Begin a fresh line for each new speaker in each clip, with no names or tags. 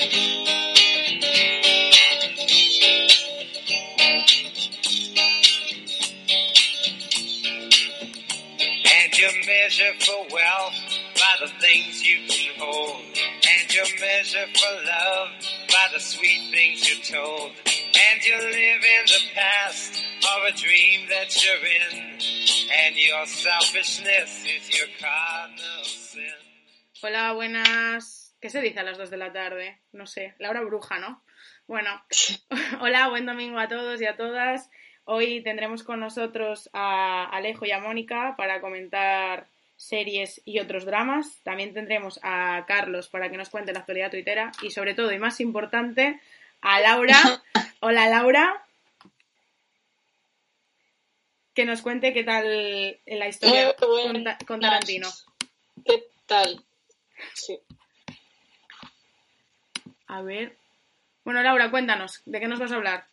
And you measure for wealth by the things you can hold. And you measure for love by the sweet things you're told. And you live in the past of a dream that you're in. And your selfishness is your cardinal sin.
Hola, buenas. ¿Qué se dice a las 2 de la tarde? No sé, la hora bruja, ¿no? Bueno, hola, buen domingo a todos y a todas. Hoy tendremos con nosotros a Alejo y a Mónica para comentar series y otros dramas. También tendremos a Carlos para que nos cuente la actualidad tuitera y sobre todo y más importante a Laura. Hola Laura. Que nos cuente qué tal la historia con, con Tarantino.
¿Qué tal? Sí.
A ver. Bueno, Laura, cuéntanos, ¿de qué nos vas a hablar?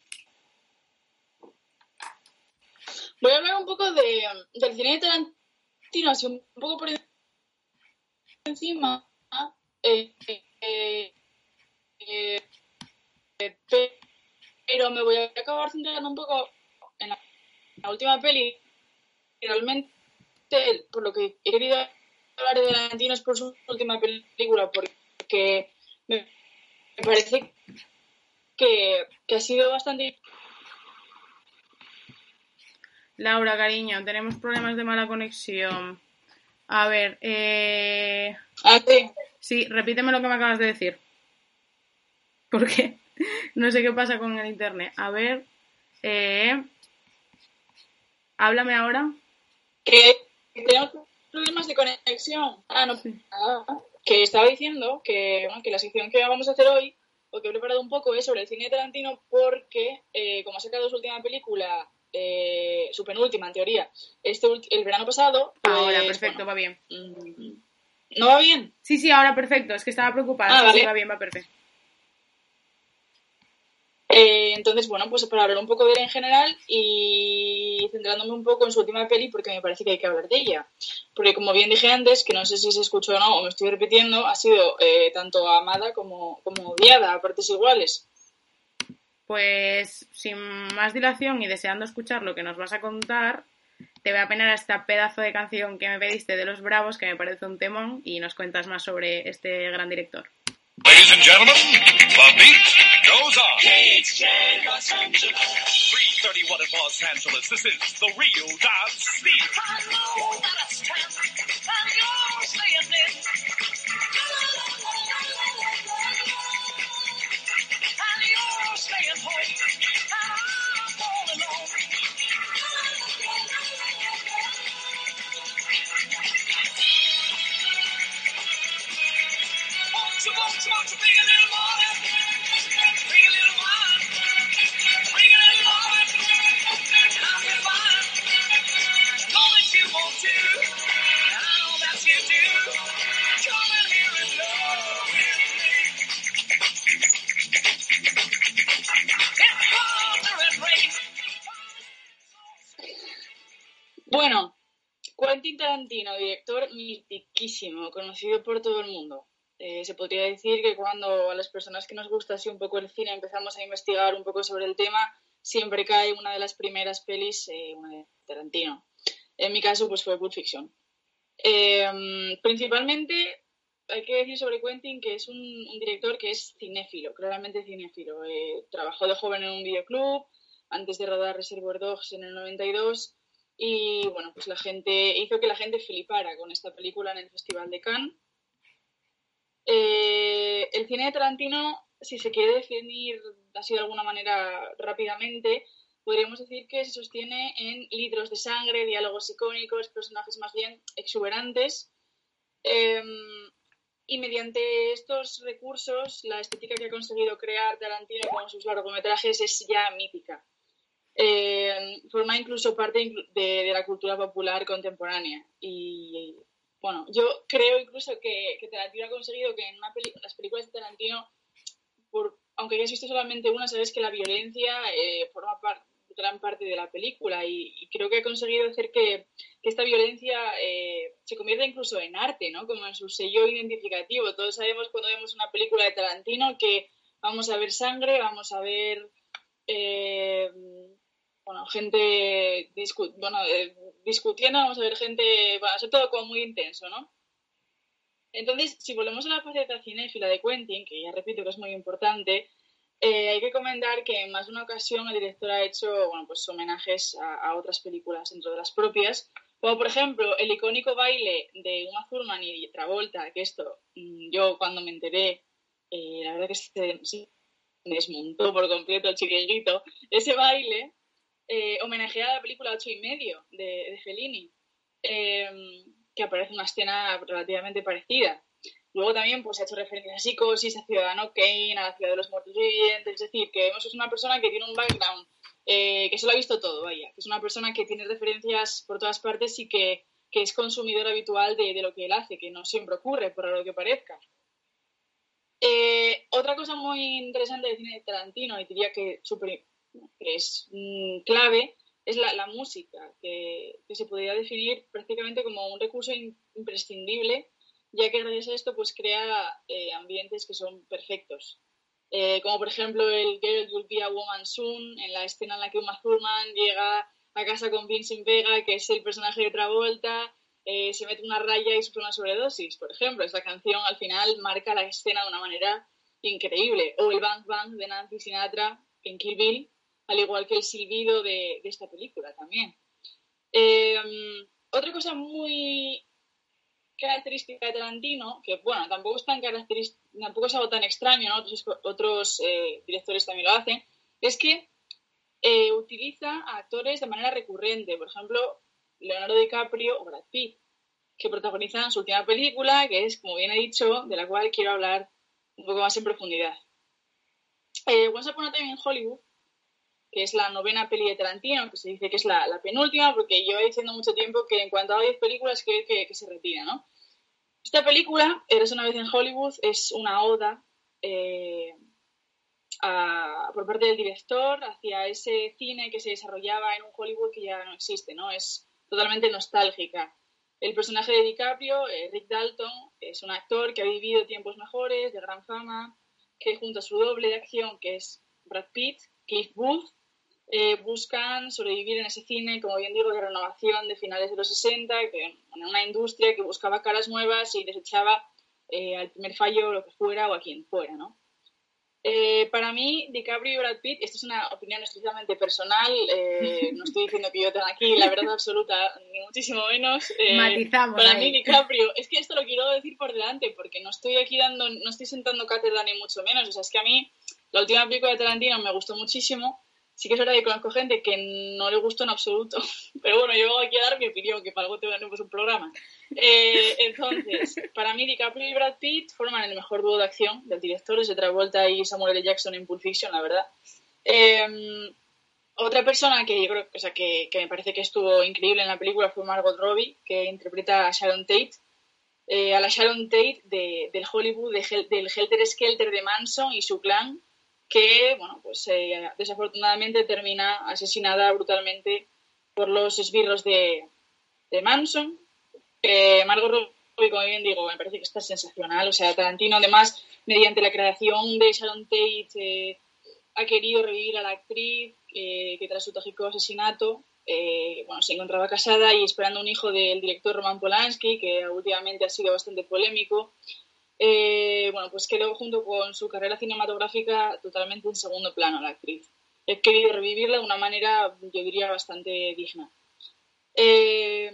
Voy a hablar un poco de, del cine de Tarantino, así un poco por encima. eh, eh, eh, pero me voy a acabar centrando un poco en la, la última peli. Realmente, por lo que he querido hablar de Tarantino es por su última película, porque me, me parece que, que ha sido bastante
Laura, cariño, tenemos problemas de mala conexión. A ver, eh...
Ah, sí.
sí, repíteme lo que me acabas de decir. ¿Por qué? No sé qué pasa con el internet. A ver, eh... Háblame ahora.
que tenemos problemas de conexión. Ah, no. Ah, que estaba diciendo que, bueno, que la sección que vamos a hacer hoy, o que he preparado un poco, es sobre el cine de Tarantino, porque eh, como ha sacado su última película, eh, su penúltima en teoría, este el verano pasado. pues,
Ahora, perfecto,
bueno,
va bien.
mm, ¿No va bien?
Sí, sí, ahora perfecto. Es que estaba preocupada.
Ah, vale.
sí, va bien, va perfecto.
Eh, entonces, bueno, pues para hablar un poco de él en general y centrándome un poco en su última peli, porque me parece que hay que hablar de ella. Porque como bien dije antes, que no sé si se escuchó o no, o me estoy repitiendo, ha sido eh, tanto amada como, como odiada a partes iguales.
Pues sin más dilación y deseando escuchar lo que nos vas a contar, te voy a penar a esta pedazo de canción que me pediste de Los Bravos, que me parece un temón, y nos cuentas más sobre este gran director.
Ladies and gentlemen, the beat goes on. KHJ Los Angeles. 331 in Los Angeles. This is the real dance speed.
Tarantino, director mitiquísimo, conocido por todo el mundo. Eh, se podría decir que cuando a las personas que nos gusta así un poco el cine empezamos a investigar un poco sobre el tema, siempre cae una de las primeras pelis, eh, una de Tarantino. En mi caso, pues fue Pulp Fiction. Eh, principalmente, hay que decir sobre Quentin que es un, un director que es cinéfilo, claramente cinéfilo. Eh, trabajó de joven en un videoclub, antes de rodar Reservoir Dogs en el 92, y bueno, pues la gente hizo que la gente flipara con esta película en el Festival de Cannes. Eh, el cine de Tarantino, si se quiere definir así de alguna manera rápidamente, podríamos decir que se sostiene en litros de sangre, diálogos icónicos, personajes más bien exuberantes. Eh, y mediante estos recursos, la estética que ha conseguido crear Tarantino con sus largometrajes es ya mítica. Eh, forma incluso parte de, de la cultura popular contemporánea. Y bueno, yo creo incluso que, que Tarantino ha conseguido que en las películas de Tarantino, por, aunque hayas visto solamente una, sabes que la violencia eh, forma gran parte de la película y, y creo que ha conseguido hacer que, que esta violencia eh, se convierta incluso en arte, ¿no? Como en su sello identificativo. Todos sabemos cuando vemos una película de Tarantino que vamos a ver sangre, vamos a ver eh, bueno, gente discu- eh, discutiendo, vamos a ver gente, va a ser todo como muy intenso, ¿no? Entonces, si volvemos a la faceta cinéfila de Quentin, que ya repito que es muy importante, eh, hay que comentar que en más de una ocasión el director ha hecho bueno, pues, homenajes a, a otras películas dentro de las propias, como por ejemplo el icónico baile de Uma Thurman y Travolta, que esto mm, yo cuando me enteré, eh, la verdad que se, se desmontó por completo el chiringuito, ese baile eh, homenajea a la película Ocho y medio de, de Fellini, eh, que aparece una escena relativamente parecida. Luego también pues, ha hecho referencias a Psicosis, a Ciudadano Kane, a la Ciudad de los Muertos Vivientes, es decir, que vemos que es una persona que tiene un background, eh, que se lo ha visto todo, vaya, que es una persona que tiene referencias por todas partes y que, que es consumidor habitual de, de, lo que él hace, que no siempre ocurre, por lo que parezca. Eh, otra cosa muy interesante del cine de Tarantino, y diría que, super, que es mmm, clave, es la, música, que, que, se podría definir prácticamente como un recurso in, imprescindible, ya que gracias a esto pues crea eh, ambientes que son perfectos. Eh, como por ejemplo el Girl Will Be a Woman Soon, en la escena en la que Uma Thurman llega a casa con Vincent Vega, que es el personaje de Travolta, eh, se mete una raya y sufre una sobredosis, por ejemplo. Esta canción al final marca la escena de una manera increíble. O el Bang Bang de Nancy Sinatra en Kill Bill, al igual que el silbido de, esta película también. Eh, otra cosa muy característica de Tarantino, que bueno, tampoco es tan tampoco es algo tan extraño, ¿no? otros, otros eh, directores también lo hacen, es que eh, utiliza a actores de manera recurrente. Por ejemplo, Leonardo DiCaprio o Brad Pitt, que protagonizan su última película, que es, como bien he dicho, de la cual quiero hablar un poco más en profundidad. Eh, a Time Hollywood, que es la novena peli de Tarantino, que se dice que es la, la penúltima, porque yo he diciendo mucho tiempo que en cuanto a 10 películas, que, que, que se retira, ¿no? Esta película, Eres una vez en Hollywood, es una oda eh, a, por parte del director hacia ese cine que se desarrollaba en un Hollywood que ya no existe, ¿no? Es totalmente nostálgica. El personaje de DiCaprio, eh, Rick Dalton, es un actor que ha vivido tiempos mejores, de gran fama, que junto a su doble de acción, que es Brad Pitt, Cliff Booth, eh, buscan sobrevivir en ese cine, como bien digo, de renovación de finales de los 60, que, en una industria que buscaba caras nuevas y desechaba eh, al primer fallo lo que fuera o a quien fuera, ¿no? Eh, para mí, DiCaprio y Brad Pitt, esto es una opinión estrictamente personal, eh, no estoy diciendo que yo tenga aquí la verdad absoluta, ni muchísimo menos.
Eh, Matizamos
para
ahí.
mí, DiCaprio, es que esto lo quiero decir por delante, porque no estoy aquí dando, no estoy sentando cátedra ni mucho menos, o sea, es que a mí la última película de Tarantino me gustó muchísimo, sí que es verdad que conozco gente que no le gustó en absoluto, pero bueno, yo aquí a dar mi opinión, que para algo tenemos un programa. Eh, entonces, para mí DiCaprio y Brad Pitt forman el mejor dúo de acción del director, es de Travolta y Samuel L. Jackson en Pulp Fiction, la verdad. Eh, otra persona que yo creo o sea, que, que, me parece que estuvo increíble en la película fue Margot Robbie, que interpreta a Sharon Tate, eh, a la Sharon Tate de, del Hollywood, de, del Helter Skelter de Manson y su clan, que, bueno, pues eh, desafortunadamente termina asesinada brutalmente por los esbirros de, Manson. Eh, Margot Robbie, como bien digo, me parece que está sensacional. O sea, Tarantino, además, mediante la creación de Sharon Tate, eh, ha querido revivir a la actriz eh, que tras su trágico asesinato, bueno, se encontraba casada y esperando un hijo del director Roman Polanski, que últimamente ha sido bastante polémico. Eh, bueno, pues quedó junto con su carrera cinematográfica totalmente en segundo plano la actriz. He querido revivirla de una manera, yo diría, bastante digna. Eh,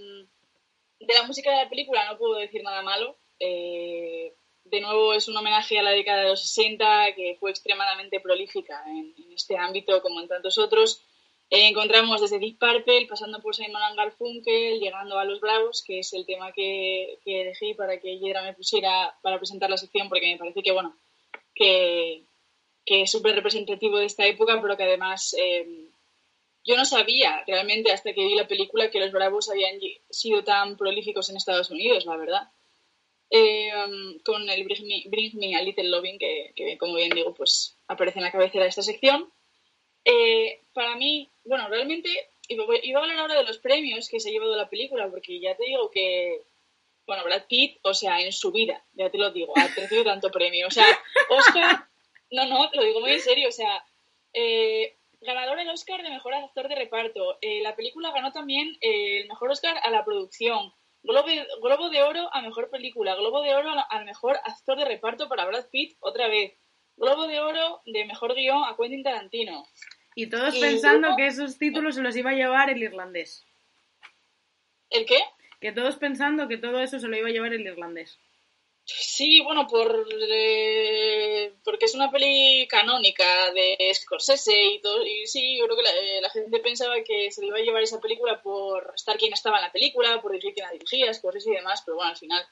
de la música de la película no puedo decir nada malo. Eh, de nuevo es un homenaje a la década de los 60 que fue extremadamente prolífica en, en este ámbito como en tantos otros. Eh, encontramos desde Deep Purple, pasando por Simon Garfunkel, llegando a Los Bravos, que es el tema que, que elegí para que Yedra me pusiera para presentar la sección, porque me parece que, bueno, que, que es súper representativo de esta época, pero que además eh, yo no sabía realmente hasta que vi la película que Los Bravos habían sido tan prolíficos en Estados Unidos, la verdad. Eh, con el Bring Me, Bring Me, a Little Loving, que, que, como bien digo, pues aparece en la cabecera de esta sección. Eh, para mí, bueno, realmente iba a hablar ahora de los premios que se ha llevado la película, porque ya te digo que, bueno, Brad Pitt, o sea, en su vida, ya te lo digo, ha recibido tanto premio. O sea, Oscar, no, no, te lo digo muy en serio, o sea, eh, ganador del Oscar de Mejor Actor de Reparto. Eh, la película ganó también eh, el Mejor Oscar a la producción. Globo, Globo de Oro a Mejor Película. Globo de Oro al Mejor Actor de Reparto para Brad Pitt, otra vez. Globo de Oro de Mejor Guión a Quentin Tarantino.
Y todos
Y
pensando
luego-
que esos títulos se los iba a llevar el irlandés.
¿El qué?
Que todos pensando que todo eso se lo iba a llevar el irlandés.
Sí, bueno, por eh, porque es una peli canónica de Scorsese y todo, y sí, yo creo que la, eh, la gente pensaba que se le iba a llevar esa película por estar quien estaba en la película, por dirigir quien la dirigía, Scorsese y demás, pero bueno, al final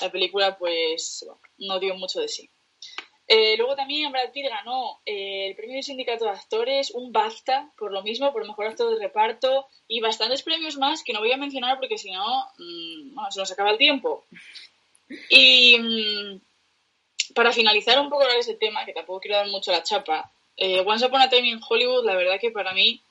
la película pues bueno, no dio mucho de sí. Eh, luego también Brad Pitt ganó eh, el premio del sindicato de actores, un BAFTA, por lo mismo, por mejor actor de reparto y bastantes premios más que no voy a mencionar porque si no, mm, bueno, se nos acaba el tiempo. Y mm, para finalizar un poco ese tema, que tampoco quiero dar mucho la chapa, eh, Once Upon a Time in Hollywood, la verdad que para mí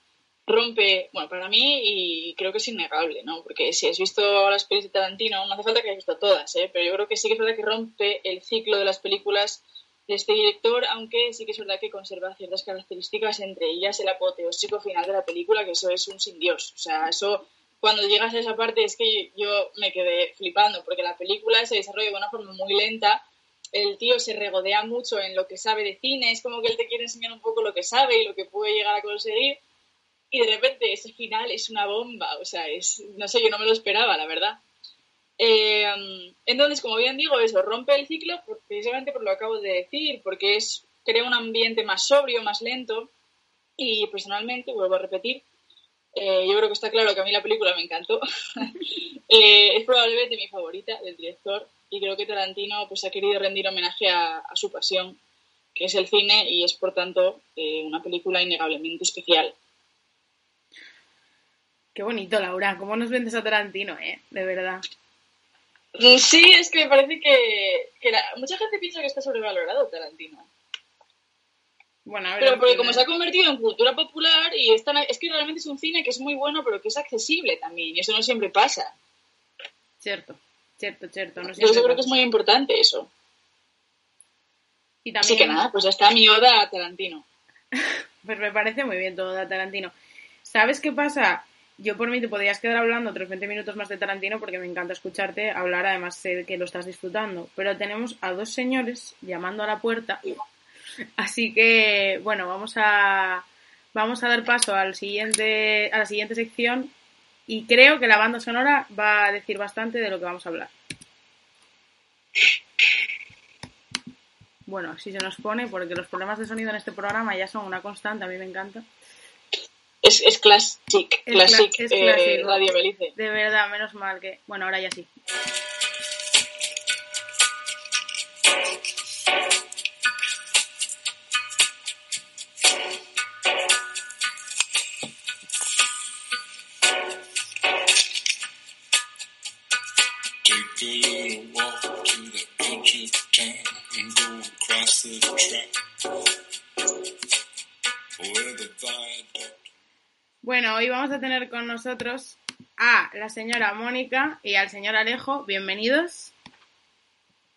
rompe, bueno, para mí y creo que es innegable, ¿no? Porque si has visto las películas de Tarantino, no hace falta que hayas visto todas, ¿eh? Pero yo creo que sí que es verdad que rompe el ciclo de las películas de este director, aunque sí que es verdad que conserva ciertas características, entre ellas el apoteósico final de la película, que eso es un sin Dios. O sea, eso, cuando llegas a esa parte, es que yo me quedé flipando, porque la película se desarrolla de una forma muy lenta. El tío se regodea mucho en lo que sabe de cine, es como que él te quiere enseñar un poco lo que sabe y lo que puede llegar a conseguir. Y de repente ese final es una bomba, o sea, es, no sé, yo no me lo esperaba, la verdad. Eh, entonces, como bien digo, eso rompe el ciclo precisamente por lo que acabo de decir, porque es crea un ambiente más sobrio, más lento. Y personalmente, vuelvo a repetir, eh, yo creo que está claro que a mí la película me encantó. Eh, es probablemente mi favorita del director y creo que Tarantino pues ha querido rendir homenaje a, a su pasión, que es el cine, y es por tanto eh, una película innegablemente especial.
Qué bonito, Laura. ¿Cómo nos vendes a Tarantino, eh? De verdad.
Mm, Sí, es que me parece que, que la- mucha gente piensa que está sobrevalorado Tarantino.
Bueno, a ver.
Pero porque como se ha convertido en cultura popular y es, tan- es que realmente es un cine que es muy bueno, pero que es accesible también, y eso no siempre pasa.
Cierto, cierto, cierto. No
Yo creo que es muy importante eso.
Y
Así
también,
que nada, pues ya está mi oda a Tarantino.
pues me parece muy bien todo de Tarantino. ¿Sabes qué pasa? Yo por mí te podrías quedar hablando otros 20 minutos más de Tarantino porque me encanta escucharte hablar, además sé que lo estás disfrutando. Pero tenemos a dos señores llamando a la puerta. Así que, bueno, vamos a, vamos a dar paso al siguiente, a la siguiente sección y creo que la banda sonora va a decir bastante de lo que vamos a hablar. Bueno, así se nos pone porque los problemas de sonido en este programa ya son una constante, a mí me encanta.
Es, es classic,
Es
classic,
es
eh. Radio Belice.
De verdad, menos mal que... Bueno, ahora ya sí. Bueno, hoy vamos a tener con nosotros a la señora Mónica y al señor Alejo. Bienvenidos.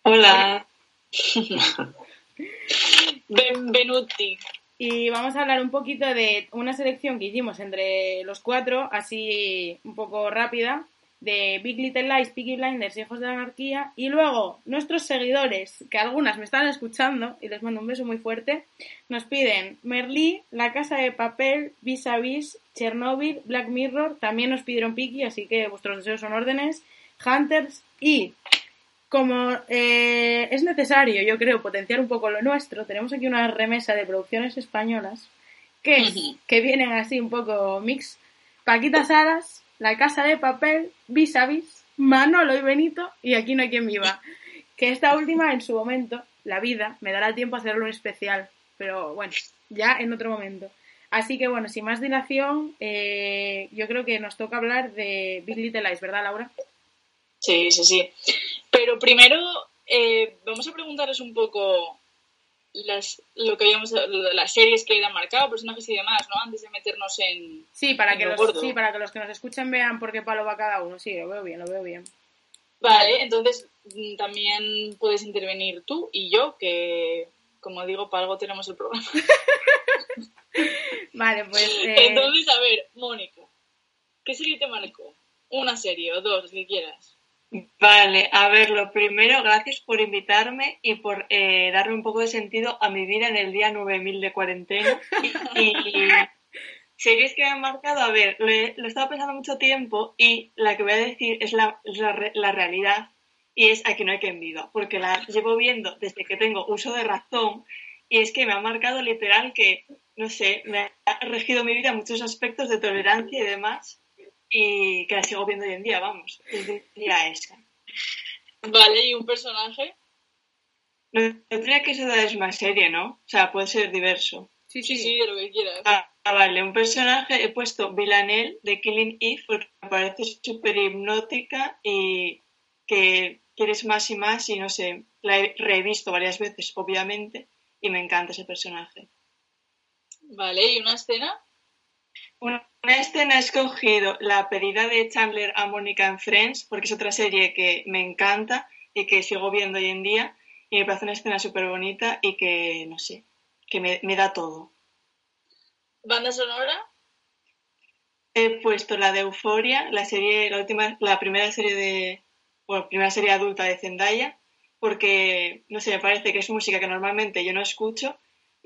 Hola. Benvenuti.
Y vamos a hablar un poquito de una selección que hicimos entre los cuatro, así un poco rápida, de Big Little Lies, Peaky Blinders y Hijos de la Anarquía. Y luego, nuestros seguidores, que algunas me están escuchando, y les mando un beso muy fuerte, nos piden Merlí, La Casa de Papel, Vis a Vis, Chernobyl, Black Mirror, también nos pidieron Peaky, así que vuestros deseos son órdenes, Hunters y como eh, es necesario, yo creo, potenciar un poco lo nuestro, tenemos aquí una remesa de producciones españolas que, que vienen así un poco mix. Paquita Salas, La Casa de Papel, Vis a Vis, Manolo y Benito y Aquí no hay quien viva. Que esta última, en su momento, la vida, me dará tiempo a hacerlo un especial. Pero bueno, ya en otro momento. Así que bueno, sin más dilación, eh, yo creo que nos toca hablar de Big Little Lies, ¿verdad, Laura?
Sí, sí, sí. Pero primero eh, vamos a preguntarles un poco las, lo que habíamos, las series que han marcado, personajes y demás, ¿no? Antes de meternos en.
Sí, para
en
que
lo
los,
gordo.
sí, para que los que nos escuchen vean por qué palo va cada uno. Sí, lo veo bien, lo veo bien.
Vale, entonces mm, también puedes intervenir tú y yo, que como digo, para algo tenemos el programa.
Vale, pues eh,
Entonces, a ver, Mónica, ¿qué serie te marcó? Una serie o dos, que quieras.
Vale, a ver, lo primero, gracias por invitarme y por eh, darle un poco de sentido a mi vida en el día 9000 de cuarentena. Y, y series que me han marcado, a ver, lo he, lo he estado pensando mucho tiempo y la que voy a decir es la, la, la realidad y es Aquí no hay quien viva, porque la llevo viendo desde que tengo uso de razón y es que me ha marcado literal que, no sé, me ha regido mi vida en muchos aspectos de tolerancia y demás y que la sigo viendo hoy en día, vamos, es diría esa.
Vale, ¿y un personaje?
No, no tendría que ser es más serie, ¿no? O sea, puede ser diverso.
sí,
Sí,
sí.
sí, de lo que quieras.
Ah, ah, vale, un personaje he puesto Villanelle de Killing Eve porque me parece súper hipnótica y que quieres más y más y no sé, la he revisto varias veces, obviamente, y me encanta ese personaje.
Vale, ¿y una escena?
Una, escena he escogido la pedida de Chandler a Mónica en Friends porque es otra serie que me encanta y que sigo viendo hoy en día y me parece una escena súper bonita y que, no sé, que me, me da todo.
¿Banda sonora?
He puesto la de Euforia, la serie, la última, la primera serie de, bueno, primera serie adulta de Zendaya, porque, no sé, me parece que es música que normalmente yo no escucho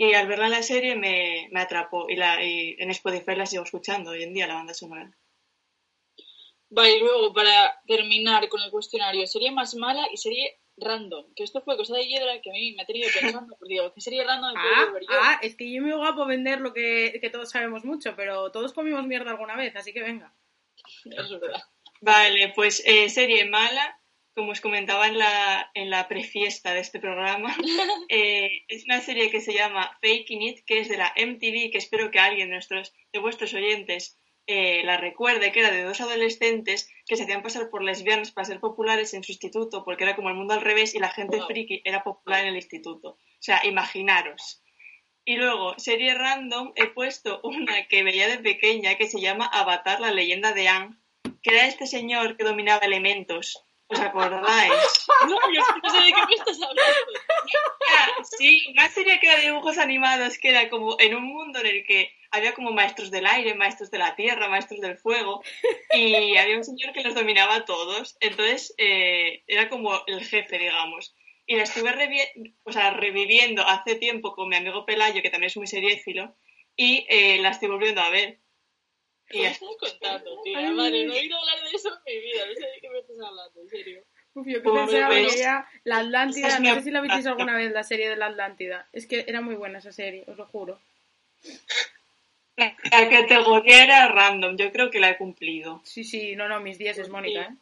y al verla en la serie me, me atrapó y, la, y en Spotify la sigo escuchando hoy en día, la banda sonora.
Vale, y luego para terminar con el cuestionario, serie más mala y serie random. Que esto fue cosa de Hiedra que a mí me ha tenido pensando, porque digo, ¿qué serie random puedo
Ah,
yo?
ah, es que yo me guapo vender lo que, que todos sabemos mucho, pero todos comimos mierda alguna vez, así que venga.
Eso es verdad.
Vale, pues eh, serie mala, como os comentaba en la, en la prefiesta de este programa, eh, es una serie que se llama Faking It, que es de la MTV, que espero que alguien de, nuestros, de vuestros oyentes eh, la recuerde, que era de dos adolescentes que se hacían pasar por lesbianas para ser populares en su instituto, porque era como el mundo al revés y la gente
Wow.
friki era popular en el instituto. O sea, imaginaros. Y luego, serie random, he puesto una que veía de pequeña que se llama Avatar, la leyenda de Aang, que era este señor que dominaba elementos. ¿Os acordáis?
No, yo no sé de qué me estás hablando.
Era, sí, una serie que era de dibujos animados, que era como en un mundo en el que había como maestros del aire, maestros de la tierra, maestros del fuego, y había un señor que los dominaba a todos. Entonces, eh, era como el jefe, digamos. Y la estuve revi- o sea, reviviendo hace tiempo con mi amigo Pelayo, que también es muy seriéfilo, y eh, la estoy volviendo a ver.
¿Qué
Y
me estás contando, tía?
Ay.
Vale, no he oído hablar de eso en mi vida, no sé de qué me estás hablando, en serio.
Uf, yo que pensaba que ya la Atlántida,
es
no sé si la visteis alguna vez, la serie de la Atlántida. Es que era muy buena esa serie, os lo juro.
La categoría era random, yo creo que la he cumplido.
Sí, sí, no, no, mis 10 es Mónica, ¿eh?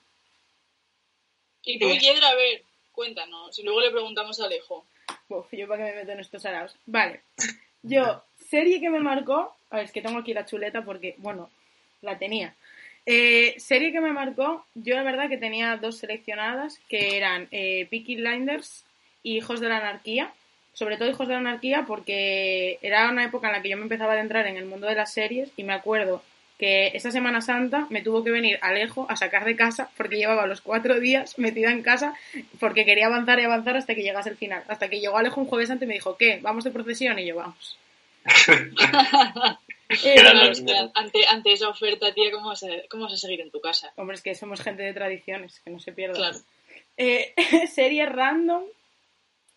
Y tú,
Sí.
Hiedra, a ver, cuéntanos. Y luego le preguntamos a Alejo.
Uf, yo para qué me meto en estos araos. Vale. Yo, serie que me marcó. A ver, es que tengo aquí la chuleta porque, bueno, la tenía. Eh, serie que me marcó, yo la verdad que tenía dos seleccionadas que eran eh, Peaky Blinders y Hijos de la Anarquía. Sobre todo Hijos de la Anarquía porque era una época en la que yo me empezaba a adentrar en el mundo de las series y me acuerdo que esa Semana Santa me tuvo que venir Alejo a sacar de casa porque llevaba los cuatro días metida en casa porque quería avanzar y avanzar hasta que llegase el final. Hasta que llegó Alejo un jueves antes y me dijo, ¿qué? ¿Vamos de procesión? Y yo, vamos. Eh,
Claro, es ante, ante esa oferta, tía, ¿cómo vas, a, ¿cómo vas a seguir en tu casa?
hombre, es que somos gente de tradiciones, que no se pierda.
Claro.
Eh, serie random.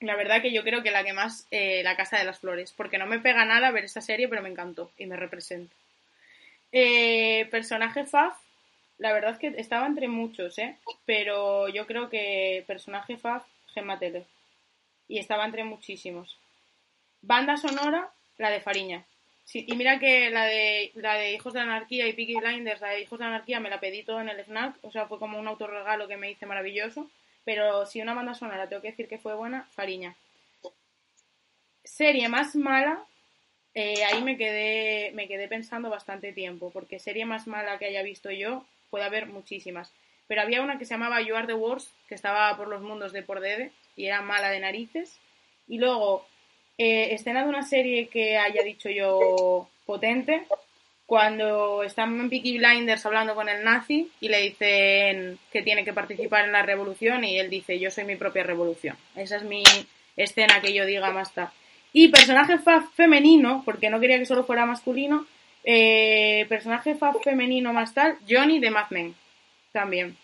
La verdad que yo creo que la que más, eh, La Casa de las Flores, porque no me pega nada ver esa serie, pero me encantó y me representa. Eh, personaje Faf, la verdad que estaba entre muchos, ¿eh? Pero yo creo que personaje Faf, Gemma Tele. Y estaba entre muchísimos. Banda sonora, la de Fariña. Sí, y mira que la de, la de Hijos de la Anarquía y Peaky Blinders, la de Hijos de Anarquía me la pedí todo en el snack, o sea, fue como un autorregalo que me hice maravilloso. Pero si una banda sonora tengo que decir que fue buena, Fariña. Serie más mala, eh, ahí me quedé, me quedé pensando bastante tiempo, porque serie más mala que haya visto yo, puede haber muchísimas. Pero había una que se llamaba You Are the Worst, que estaba por los mundos de por Dede, y era mala de narices. Y luego, Eh, escena de una serie que haya dicho yo potente, cuando están en Peaky Blinders hablando con el nazi y le dicen que tiene que participar en la revolución y él dice yo soy mi propia revolución. Esa es mi escena que yo diga más tarde. Y personaje fa femenino, porque no quería que solo fuera masculino, eh, personaje fa femenino más tal, Johnny de Mad Men. También.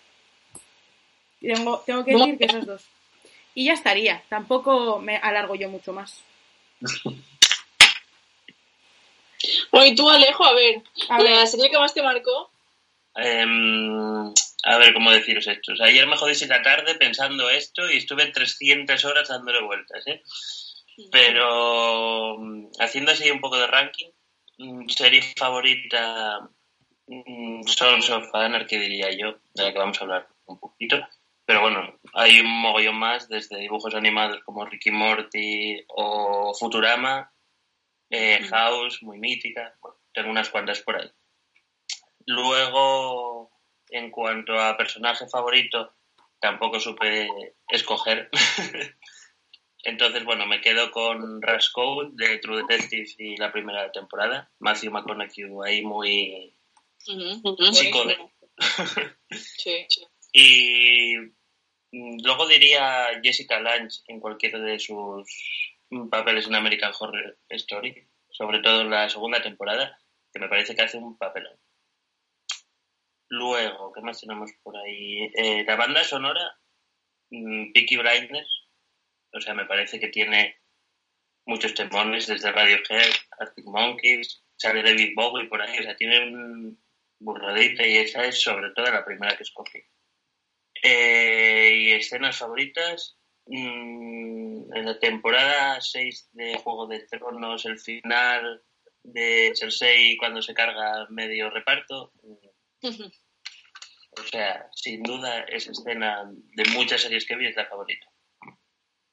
Tengo, tengo que decir que esos dos. Y ya estaría. Tampoco me alargo yo mucho más.
Bueno, y tú, Alejo, a ver,
A
la
ver.
serie que más te marcó,
Em, a ver cómo deciros hechos. Ayer me jodí la tarde pensando esto y estuve 300 horas dándole vueltas, ¿eh? Pero mm, haciendo así un poco de ranking, mm, serie favorita, mm, Sons of Anarchy diría yo, de la que vamos a hablar un poquito. Pero bueno, hay un mogollón más, desde dibujos animados como Ricky Morty o Futurama, eh, House, muy mítica, bueno, tengo unas cuantas por ahí. Luego, en cuanto a personaje favorito, tampoco supe escoger. Entonces, bueno, me quedo con Rascal de True Detective y la primera temporada. Matthew McConaughey ahí muy
Ujú,
chico de...
buenísimo. Sí, sí.
Y mm, luego diría Jessica Lange en cualquiera de sus papeles en American Horror Story, sobre todo en la segunda temporada, que me parece que hace un papelón. Luego, ¿qué más tenemos por ahí? Eh, la banda sonora, mm, Peaky Blinders, o sea, me parece que tiene muchos temones, desde Radiohead, Arctic Monkeys, sale David Bowie por ahí, o sea, tiene un burradita y esa es sobre todo la primera que escogí. Eh, y escenas favoritas. mm, en la temporada 6 de Juego de Tronos, el final de Cersei cuando se carga medio reparto. O sea, sin duda esa escena de muchas series que vi es la favorita.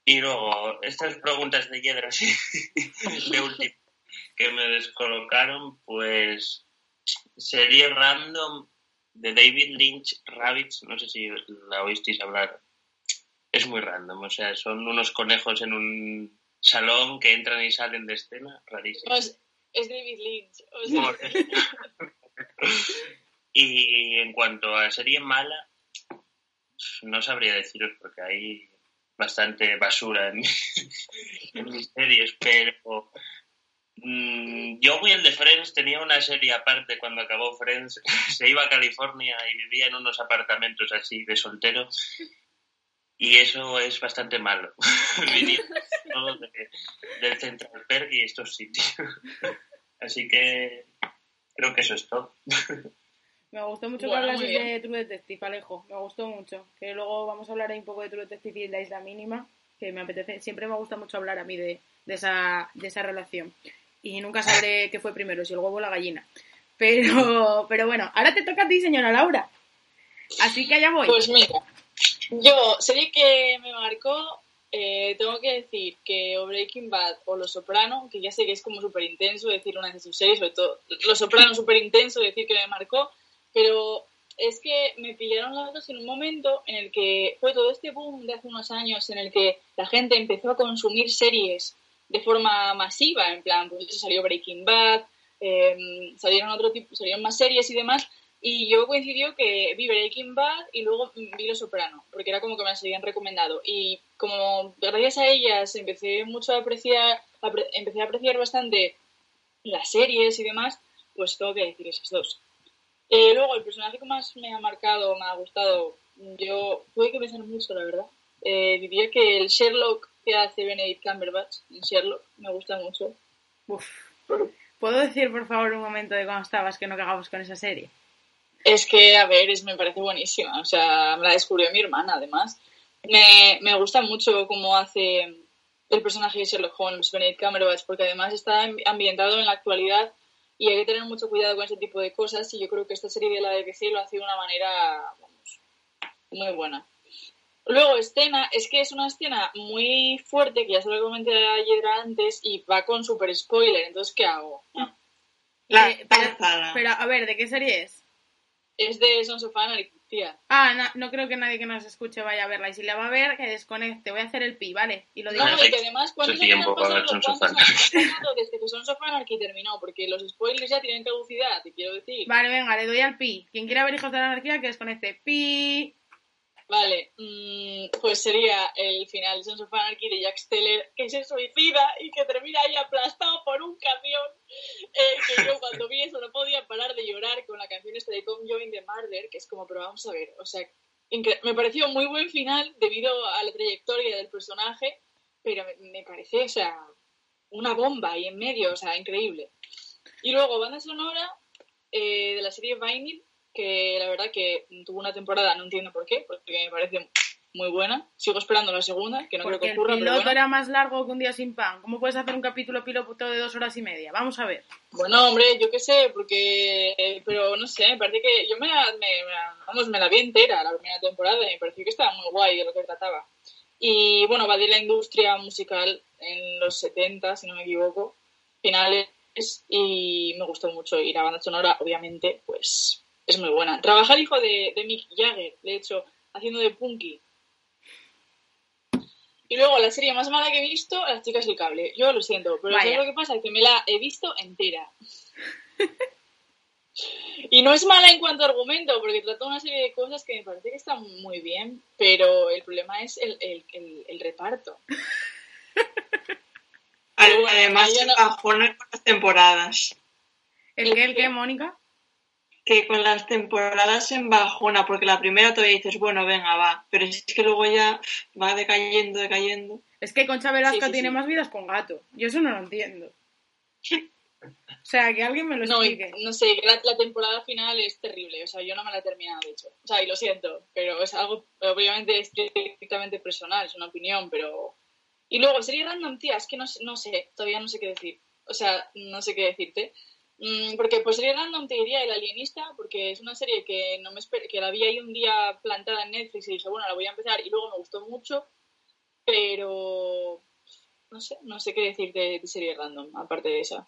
Y luego, estas preguntas de Yedra sí, de último, que me descolocaron, pues sería random de David Lynch Rabbits, no sé si la oísteis hablar. Es muy random, o sea, son unos conejos en un salón que entran y salen de escena, rarísimo.
Es, David Lynch. o sea,
y en cuanto a serie mala, no sabría deciros porque hay bastante basura en, en mis series, pero yo el de Friends tenía una serie aparte cuando acabó Friends, se iba a California y vivía en unos apartamentos así de soltero y eso es bastante malo, vivir todo de- del Central Perk y estos sitios. Así que creo que eso es todo.
Me gustó mucho
Bueno,
que
bien.
de True Detective, Alejo. Me gustó mucho. Que luego vamos a hablar ahí un poco de True Detective y la isla mínima. Que me apetece. Siempre me gusta mucho hablar a mí de, de esa, de esa relación. Y nunca sabré qué fue primero, si el huevo o la gallina. Pero, pero bueno, ahora te toca a ti, señora Laura. Así que allá voy.
Pues mira, yo, serie que me marcó, eh, tengo que decir que o Breaking Bad o Los Soprano, que ya sé que es como súper intenso decir una de sus series, sobre todo Los Soprano súper intenso decir que me marcó, pero es que me pillaron las dos en un momento en el que fue todo este boom de hace unos años en el que la gente empezó a consumir series de forma masiva, en plan, pues eso salió Breaking Bad, eh, salieron otro tipo, salieron más series y demás, y yo coincidió que vi Breaking Bad y luego vi Los Soprano, porque era como que me las habían recomendado. Y como gracias a ellas empecé mucho a apreciar, apre- empecé a apreciar bastante las series y demás, pues tengo que decir esas dos. Eh, luego, el personaje que más me ha marcado, me ha gustado, yo tuve que pensar mucho, la verdad. Eh, diría que el Sherlock que hace Benedict Cumberbatch, en Sherlock, me gusta mucho.
Uf. ¿Puedo decir, por favor, un momento de cuando estabas que no cagamos con esa serie?
Es que, a ver, es, me parece buenísima. O sea, me la descubrió mi hermana, además. Me, me gusta mucho cómo hace el personaje de Sherlock Holmes, Benedict Cumberbatch, porque además está ambi- ambientado en la actualidad y hay que tener mucho cuidado con ese tipo de cosas. Y yo creo que esta serie de la BBC lo hace de una manera, vamos, muy buena. Luego, escena, es que es una escena muy fuerte, que ya se lo comenté ayer antes, y va con super spoiler. Entonces, ¿qué hago?
La
Eh, pero, a ver, ¿de qué serie es?
Es de Sons of Anarchy. tía.
Ah, no creo que nadie que nos escuche vaya a verla. Y si la va a ver, que desconecte. Voy a hacer el pi, ¿vale? Y lo digo.
No, y que además, ¿cuántos años han
tiempo para
pasado,
ver Sons
desde que Sons of Anarchy terminó? Porque los spoilers ya tienen caducidad, te quiero decir.
Vale, venga, le doy al pi. Quien quiera ver Hijos de la Anarquía, que desconecte. Pi.
Vale, mm, pues sería el final de Sons of Anarchy de Jack Steller, que se suicida y que termina ahí aplastado por un camión. Eh, que yo cuando vi eso no podía parar de llorar con la canción esta de Come Join the Murder, que es como, pero vamos a ver, o sea, me pareció muy buen final debido a la trayectoria del personaje, pero me parece, o sea, una bomba ahí en medio, o sea, increíble. Y luego, banda sonora eh, de la serie Vinyl, que la verdad que tuvo una temporada, no entiendo por qué, porque me parece muy buena. Sigo esperando la segunda, que no
Porque
creo
el
que ocurra, pero
piloto
bueno.
era más largo que un día sin pan. ¿Cómo puedes hacer un capítulo piloto de dos horas y media? Vamos a ver.
Bueno, hombre, yo qué sé, porque... eh, Pero no sé, me parece que... Yo me la, me, me la- vamos, me la vi entera la primera temporada y me pareció que estaba muy guay de lo que trataba. Y bueno, va de la industria musical en los 70, si no me equivoco, finales, y me gustó mucho. Y la banda sonora, obviamente, pues es muy buena. Trabaja el hijo de, de Mick Jagger, de hecho, haciendo de Punky. Y luego la serie más mala que he visto, Las chicas del cable. Yo lo siento, pero
Vaya.
¿sabes lo que pasa? Que me la he visto entera. y no es mala en cuanto a argumento, porque trata una serie de cosas que me parece que están muy bien, pero el problema es el, el, el- el reparto.
Ad- Además, se
no-
bajona con las temporadas.
¿El qué, el qué, Mónica?
Que con las temporadas se embajona, porque la primera todavía dices, bueno, venga, va. Pero es que luego ya va decayendo, decayendo.
Es que Concha Velasco
Sí, sí,
tiene
sí.
más vidas con gato. Yo eso no lo entiendo. O sea, que alguien me lo explique.
no sé, la, la temporada final es terrible, o sea, yo no me la he terminado, de hecho. O sea, y lo siento, pero es algo, obviamente, es estrictamente personal, es una opinión, pero... Y luego, serie random, tía, es que no, no sé, todavía no sé qué decir. O sea, no sé qué decirte. Mm, porque pues serie random te diría El Alienista, porque es una serie que no me que la vi ahí un día plantada en Netflix y dije, bueno, la voy a empezar, y luego me gustó mucho, pero... No sé, no sé qué decir de, de serie random, aparte de esa.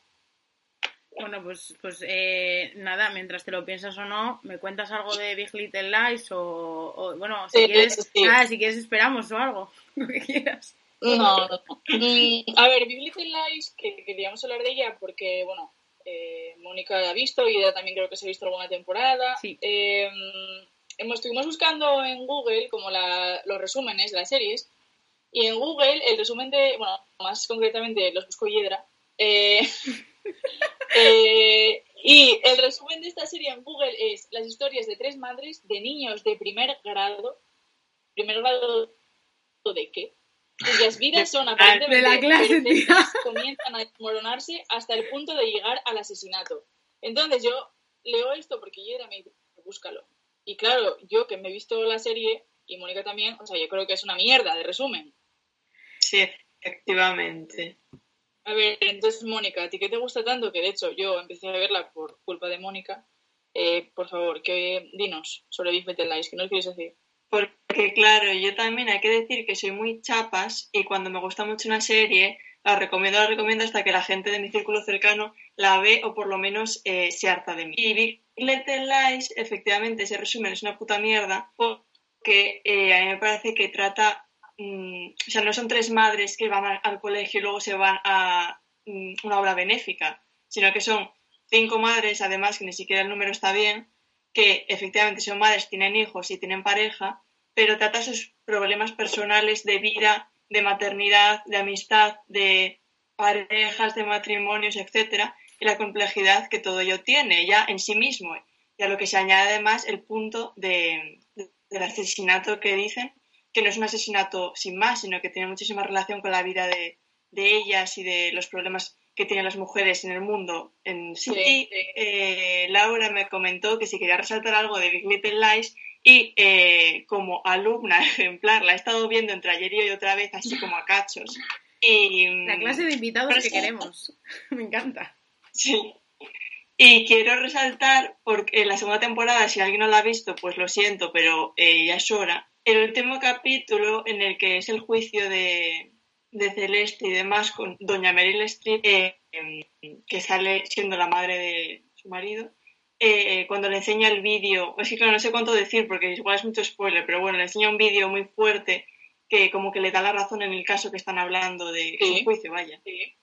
Bueno, pues, pues eh, nada, mientras te lo piensas o no, me cuentas algo de Big Little Lies o, o, bueno, si
Sí,
quieres,
sí.
nada, si quieres esperamos o algo, lo que quieras.
No, no, no. Mm, a ver, Big Little Lies, que queríamos hablar de ella porque, bueno, eh, Mónica la ha visto y ella también creo que se ha visto alguna temporada.
Sí.
Eh, hemos, estuvimos buscando en Google como la- los resúmenes de las series y en Google el resumen de, bueno, más concretamente los busco Hiedra. eh, eh, y el resumen de esta serie en Google es las historias de tres madres de niños de primer grado. ¿Primer grado de qué? Cuyas vidas son aparentemente
de la clase,
perfectas, comienzan a desmoronarse hasta el punto de llegar al asesinato. Entonces yo leo esto porque yo era me dice, búscalo. Y claro, yo que me he visto la serie y Mónica también, o sea, yo creo que es una mierda de resumen.
Sí, efectivamente.
A ver, entonces Mónica, ¿a ti qué te gusta tanto? Que de hecho yo empecé a verla por culpa de Mónica. Eh, por favor, que dinos sobre Big Little Lies, ¿qué nos quieres decir?
Porque, claro, yo también hay que decir que soy muy chapas y cuando me gusta mucho una serie, la recomiendo, la recomiendo hasta que la gente de mi círculo cercano la ve o por lo menos eh, se harta de mí. Y Big Little Lies, efectivamente, ese resumen es una puta mierda porque eh, a mí me parece que trata. mm, o sea, no son tres madres que van al colegio y luego se van a mm, una obra benéfica, sino que son cinco madres, además, que ni siquiera el número está bien, que efectivamente son madres, tienen hijos y tienen pareja, pero trata sus problemas personales de vida, de maternidad, de amistad, de parejas, de matrimonios, etcétera, y la complejidad que todo ello tiene ya en sí mismo. Y a lo que se añade además el punto de, de- del asesinato que dicen, que no es un asesinato sin más, sino que tiene muchísima relación con la vida de ellas y de los problemas que tienen las mujeres en el mundo en sí. Eh, Laura me comentó que si quería resaltar algo de Big Little Lies y eh, como alumna ejemplar la he estado viendo entre ayer y hoy otra vez así como a cachos. Y,
La clase de invitados que- queremos. Me encanta.
Sí. Y quiero resaltar, porque en la segunda temporada, si alguien no la ha visto, pues lo siento, pero eh, ya es hora. El último capítulo en el que es el juicio de, de Celeste y demás con Doña Meryl Streep, eh, em, que sale siendo la madre de su marido, eh, cuando le enseña el vídeo, es que claro, no sé cuánto decir porque igual es mucho spoiler, pero bueno, le enseña un vídeo muy fuerte que como que le da la razón en el caso que están hablando de
Sí.
su juicio, vaya.
Sí.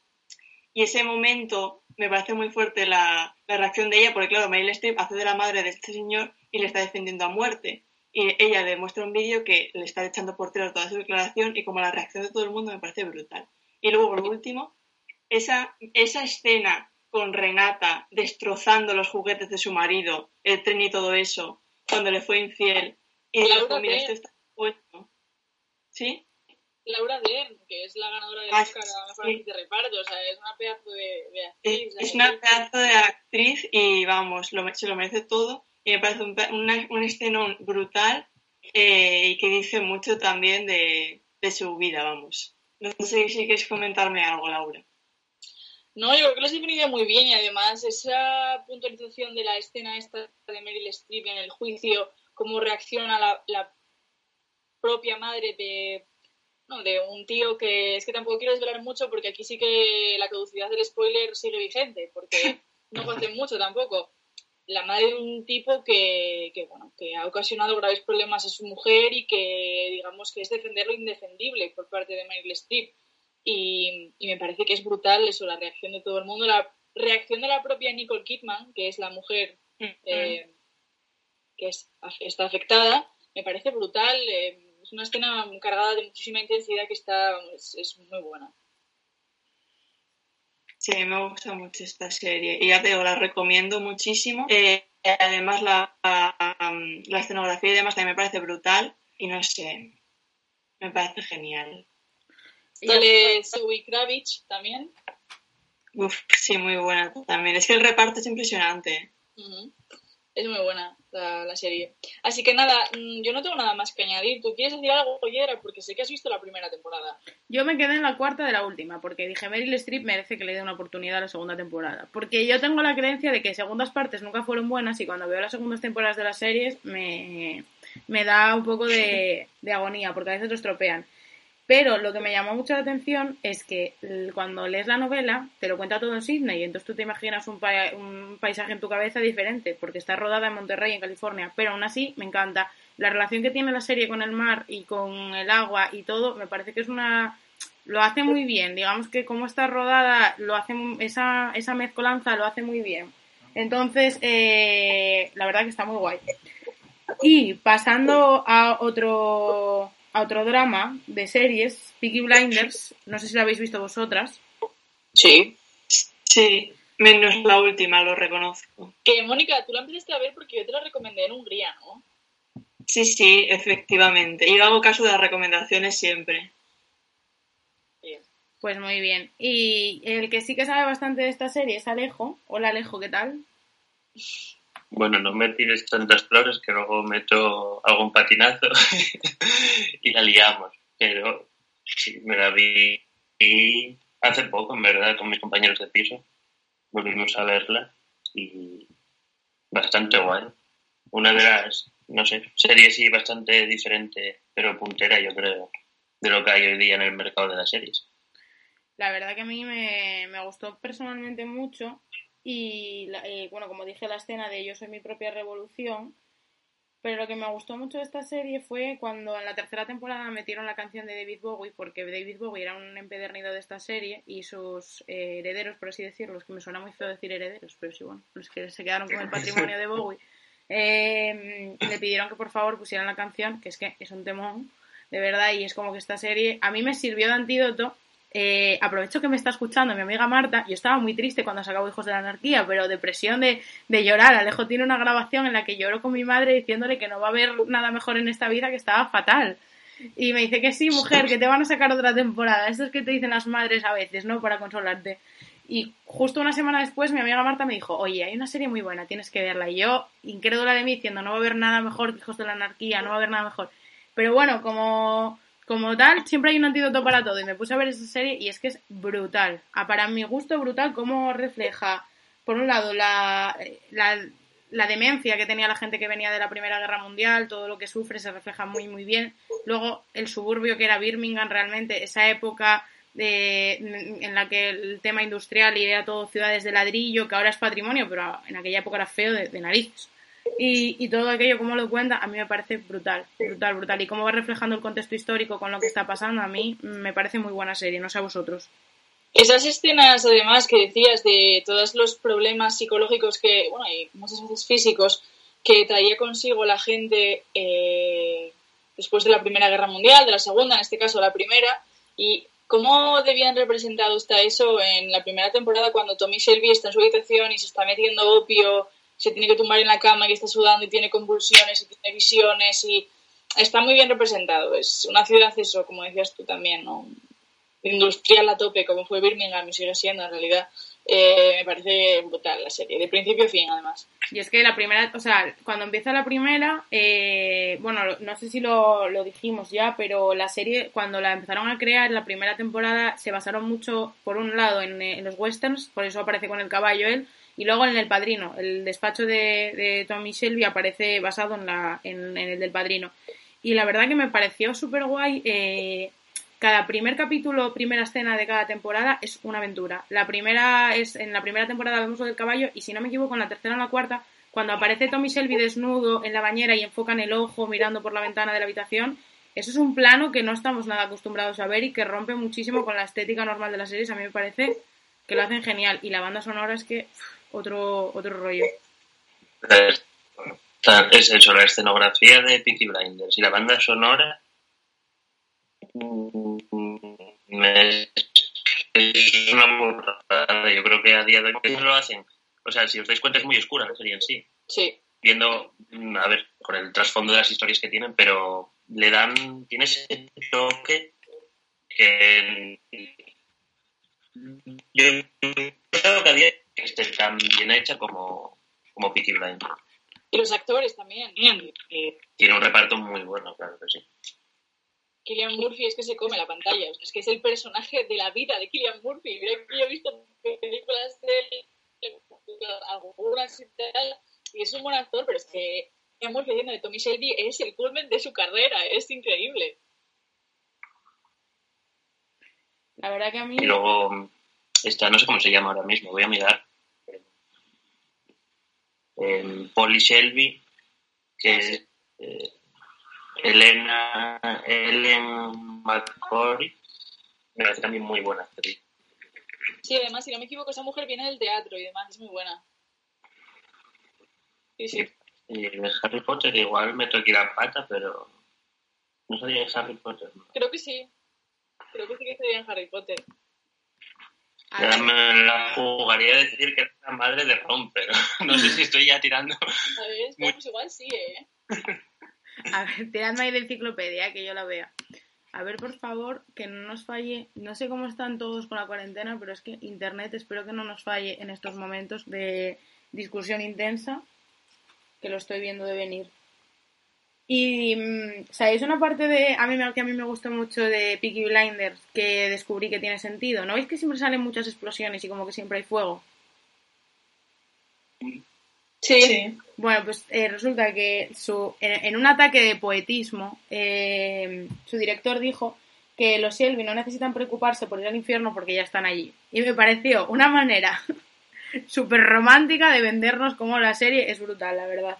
Y ese momento me parece muy fuerte la, la reacción de ella, porque claro, Meryl Streep hace de la madre de este señor y le está defendiendo a muerte. Y ella demuestra un vídeo que le está echando por tierra toda su declaración y como la reacción de todo el mundo me parece brutal. Y luego, por último, esa, esa escena con Renata destrozando los juguetes de su marido, el tren y todo eso, cuando le fue infiel. Y
Laura
dijo, mira, esto está puesto. ¿Sí?
Laura Dern, que es la ganadora del
Ah,
Oscar a Mejor
sí.
actriz de reparto, o sea, es una pedazo de, de actriz.
es
ahí.
una pedazo de actriz y vamos, lo, se lo merece todo. Y me parece un, una- un escenón brutal eh, y que dice mucho también de, de su vida, vamos. No sé si quieres comentarme algo, Laura.
No, yo creo que lo has definido muy bien y además esa puntualización de la escena esta de Meryl Streep en el juicio, cómo reacciona la, la propia madre de, no, de un tío que es que tampoco quiero desvelar mucho porque aquí sí que la caducidad del spoiler sigue vigente porque no hace mucho tampoco. La madre de un tipo que, que, bueno, que ha ocasionado graves problemas a su mujer y que digamos que es defender lo indefendible por parte de Meryl Streep y, y me parece que es brutal eso, la reacción de todo el mundo, la reacción de la propia Nicole Kidman, que es la mujer eh, que es- está afectada, me parece brutal. eh, es una escena cargada de muchísima intensidad que está es, es muy buena.
Sí, me gusta mucho esta serie y ya te digo, la recomiendo muchísimo. Eh, además, la, la, la escenografía y demás también me parece brutal y no sé, me parece genial.
Sale Zoe Kravitz también.
Uf, sí, muy buena también. Es que el reparto es impresionante.
Ujú. Es muy buena la, serie. Así que nada, mm, yo no tengo nada más que añadir. ¿Tú quieres decir algo, Yera? Porque sé que has visto la primera temporada.
Yo me quedé en la cuarta de la última, porque dije Meryl Streep merece que le dé una oportunidad a la segunda temporada. Porque yo tengo la creencia de que segundas partes nunca fueron buenas y cuando veo las segundas temporadas de las series me, me da un poco de, de agonía, porque a veces lo estropean. Pero lo que me llamó mucho la atención es que cuando lees la novela te lo cuenta todo en Sydney y entonces tú te imaginas un, pa- un paisaje en tu cabeza diferente porque está rodada en Monterrey, en California. Pero aún así me encanta. La relación que tiene la serie con el mar y con el agua y todo me parece que es una... Lo hace muy bien. Digamos que como está rodada, lo hace esa mezcolanza lo hace muy bien. Entonces, eh, la verdad que está muy guay. Y pasando a otro, a otro drama de series, Peaky Blinders, no sé si lo habéis visto vosotras.
Sí.
Sí, menos la última, lo reconozco.
Que, Mónica, tú la empezaste a ver porque yo te la recomendé en Hungría, ¿no?
Sí, sí, efectivamente. Y yo hago caso de las recomendaciones siempre.
Bien.
Pues muy bien. Y el que sí que sabe bastante de esta serie es Alejo. Hola Alejo, ¿qué tal?
Bueno, no me tires tantas flores que luego meto algún patinazo y la liamos. Pero sí, me la vi y hace poco, en verdad, con mis compañeros de piso. Volvimos a verla y bastante guay. Una de las, no sé, series sí bastante diferente, pero puntera, yo creo, de lo que hay hoy día en el mercado de las series.
La verdad que a mí me, me gustó personalmente mucho y, eh, bueno, como dije, la escena de Yo soy mi propia revolución, pero lo que me gustó mucho de esta serie fue cuando en la tercera temporada metieron la canción de David Bowie, porque David Bowie era un empedernido de esta serie y sus eh, herederos, por así decirlo, es que me suena muy feo decir herederos, pero sí, bueno, los que se quedaron con el patrimonio de Bowie, eh, le pidieron que por favor pusieran la canción, que es que es un temón, de verdad, y es como que esta serie a mí me sirvió de antídoto eh, aprovecho que me está escuchando mi amiga Marta. Yo estaba muy triste cuando se Hijos de la Anarquía, pero depresión de, de llorar. Alejo tiene una grabación en la que lloro con mi madre diciéndole que no va a haber nada mejor en esta vida, que estaba fatal. Y me dice que sí, mujer, que te van a sacar otra temporada. Esto es que te dicen las madres a veces, ¿no? Para consolarte. Y justo una semana después mi amiga Marta me dijo, oye, hay una serie muy buena, tienes que verla. Y yo, incrédula de mí, diciendo, no va a haber nada mejor que Hijos de la Anarquía, no va a haber nada mejor. Pero bueno, como, como tal, siempre hay un antídoto para todo. Y me puse a ver esa serie y es que es brutal. A para mi gusto, brutal cómo refleja, por un lado, la, la, demencia que tenía la gente que venía de la Primera Guerra Mundial, todo lo que sufre se refleja muy, muy bien. Luego, el suburbio que era Birmingham, realmente, esa época de, en la que el tema industrial y era todo ciudades de ladrillo, que ahora es patrimonio, pero en aquella época era feo de, de narices. Y, todo aquello, como lo cuenta, a mí me parece brutal, brutal, brutal. Y cómo va reflejando el contexto histórico con lo que está pasando, a mí me parece muy buena serie, no sé a vosotros.
Esas escenas, además, que decías de todos los problemas psicológicos que, bueno, y muchas veces físicos, que traía consigo la gente eh, después de la Primera Guerra Mundial, de la Segunda, en este caso la Primera, y cómo debían representado está eso en la primera temporada cuando Tommy Shelby está en su habitación y se está metiendo opio, se tiene que tumbar en la cama y está sudando y tiene convulsiones y tiene visiones y está muy bien representado. Es una ciudad, eso, como decías tú también, ¿no? industrial a tope, como fue Birmingham y sigue siendo en realidad. Eh, me parece brutal la serie, de principio a fin, además.
Y es que la primera, o sea, cuando empieza la primera, eh, bueno, no sé si lo, lo dijimos ya, pero la serie, cuando la empezaron a crear, la primera temporada, se basaron mucho, por un lado, en, eh, en los westerns, por eso aparece con el caballo él, y luego en El Padrino. El despacho de, de Tommy Shelby aparece basado en, la, en, el del Padrino. Y la verdad que me pareció súper guay. Eh, cada primer capítulo, primera escena de cada temporada es una aventura. La primera es, en la primera temporada vemos lo del caballo y si no me equivoco, en la tercera o la cuarta, cuando aparece Tommy Shelby desnudo en la bañera y enfocan el ojo mirando por la ventana de la habitación, eso es un plano que no estamos nada acostumbrados a ver y que rompe muchísimo con la estética normal de las series. A mí me parece que lo hacen genial. Y la banda sonora es que otro, otro rollo.
Es eso, la escenografía de Peaky Blinders y la banda sonora mm, es, una burrada. Yo creo que a día de hoy no lo hacen. O sea, si os dais cuenta es muy oscura la serie en sí.
Sí,
Viendo, mm, a ver, con el trasfondo de las historias que tienen, pero le dan, tiene ese toque que yo creo que a día de hoy esté tan bien hecha como, como Peaky Blinders.
y los actores también.
Tiene un reparto muy bueno, claro que sí.
Killian Murphy es que se come la pantalla, o sea, es que es el personaje de la vida de Killian Murphy. Mira yo he visto películas de él, algunas y tal, y es un buen actor, pero es que Killian Murphy de Tommy Shelby es el culmen de su carrera, es increíble.
La verdad que a mí...
Y luego, esta, no sé cómo se llama ahora mismo, voy a mirar. Eh, Polly Shelby, que es eh, Elena, Ellen McCory, me parece también muy buena actriz.
Sí, además, si no me equivoco, esa mujer viene del teatro y demás, es muy buena. Sí, sí.
Y de Harry Potter igual meto aquí la pata, pero no sabía de Harry Potter. ¿no?
Creo que sí. Creo que sí que estaría en Harry Potter.
A ver,
me la jugaría a decir que es la madre de Ron, pero no sé si estoy ya tirando.
¿Sabes?
Muy-
Pues igual sí, ¿eh?
A ver, tiradme ahí de enciclopedia, que yo la vea. A ver, por favor, que no nos falle. No sé cómo están todos con la cuarentena, pero es que Internet espero que no nos falle en estos momentos de discusión intensa, que lo estoy viendo de venir. Y, mm, ¿sabéis una parte de a mí me- que a mí me gustó mucho de Peaky Blinders que descubrí que tiene sentido? ¿No veis que siempre salen muchas explosiones y como que siempre hay fuego?
Sí.
Bueno, pues eh, resulta que su, en, en un ataque de poetismo, eh, su director dijo que los Shelby no necesitan preocuparse por ir al infierno porque ya están allí. Y me pareció una manera súper romántica de vendernos como la serie es brutal, la verdad.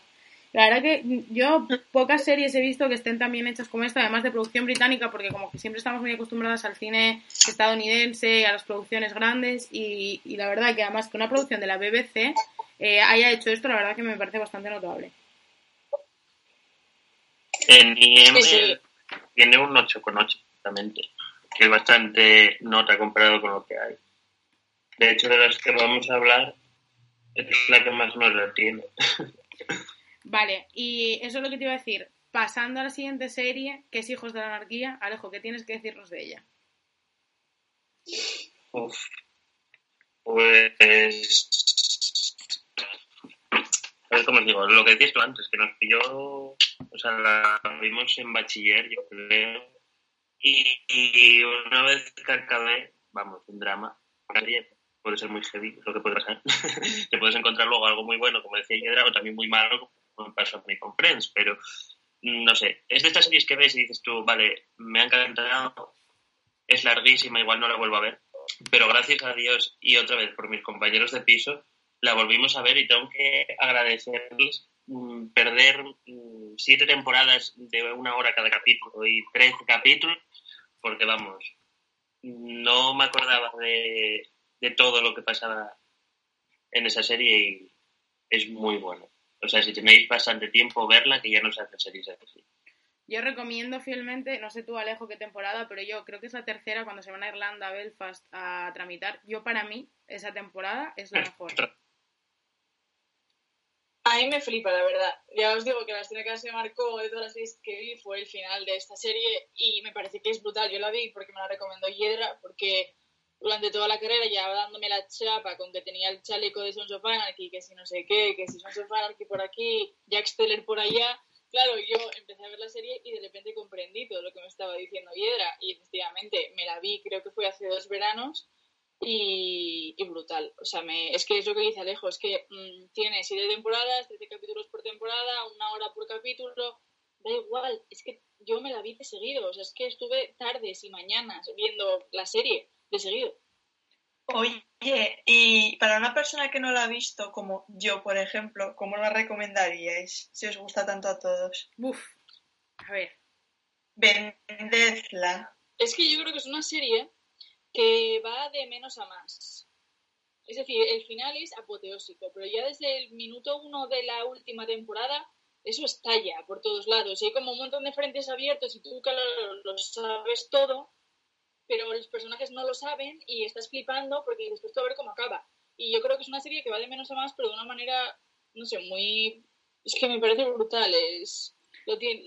La verdad que yo pocas series he visto que estén tan bien hechas como esta, además de producción británica, porque como que siempre estamos muy acostumbradas al cine estadounidense, a las producciones grandes, y, y la verdad que además que una producción de la BBC eh, haya hecho esto, la verdad que me parece bastante notable.
En IM
Sí, sí.
tiene un 8,8 exactamente, que es bastante nota comparado con lo que hay. De hecho, de las que vamos a hablar, es la que más nota tiene.
Vale, y eso es lo que te iba a decir. Pasando a la siguiente serie, que es Hijos de la Anarquía, Alejo, ¿qué tienes que decirnos de ella?
Uf. Pues. A ver cómo os digo, lo que decías tú antes, que nos pilló. O sea, la vimos en bachiller, yo creo. Y, una vez que acabé, vamos, un drama. Puede ser muy heavy lo que puede pasar. Te puedes encontrar luego algo muy bueno, como decía Yedra, o también muy malo, a mí con Friends, pero. mm, No sé, es de estas series que ves y dices tú, vale, me ha encantado, es larguísima, igual no la vuelvo a ver, pero gracias a Dios y otra vez por mis compañeros de piso, la volvimos a ver y tengo que agradecerles mm, perder mm, siete temporadas de una hora cada capítulo y trece capítulos, porque vamos, no me acordaba de, de todo lo que pasaba en esa serie y es muy bueno. O sea, si tenéis bastante tiempo, verla, que ya no se hacen series así.
Yo recomiendo fielmente, no sé tú Alejo qué temporada, pero yo creo que es la tercera cuando se van a Irlanda, a Belfast a tramitar. Yo para mí esa temporada es la mejor.
A mí me flipa, la verdad. Ya os digo que la escena que más me marcó de todas las series que vi fue el final de esta serie y me parece que es brutal. Yo la vi porque me la recomendó Hiedra, porque durante toda la carrera llevaba dándome la chapa con que tenía el chaleco de Sons of que si no sé qué, que si Sons of por aquí, Jack Steller por allá. Claro, yo empecé a ver la serie y de repente comprendí todo lo que me estaba diciendo Hiedra y efectivamente me la vi, creo que fue hace dos veranos y, brutal. O sea, me, es que es lo que dice Alejo, es que mm, tiene siete temporadas, 13 capítulos por temporada, una hora por capítulo, da igual, es que yo me la vi de seguido, o sea, es que estuve tardes y mañanas viendo la serie de seguido.
Oye, y para una persona que no la ha visto, como yo, por ejemplo, ¿cómo la recomendaríais si os gusta tanto a todos?
Buf, a ver,
Vendedla.
Es que yo creo que es una serie que va de menos a más. Es decir, el final es apoteósico, pero ya desde el minuto uno de la última temporada eso estalla por todos lados. Y hay como un montón de frentes abiertos y tú, claro, lo sabes todo, pero los personajes no lo saben y estás flipando porque dices, "Esto a ver cómo acaba. Y yo creo que es una serie que va de menos a más, pero de una manera, no sé, muy... Es que me parece brutal, es... Lo tiene,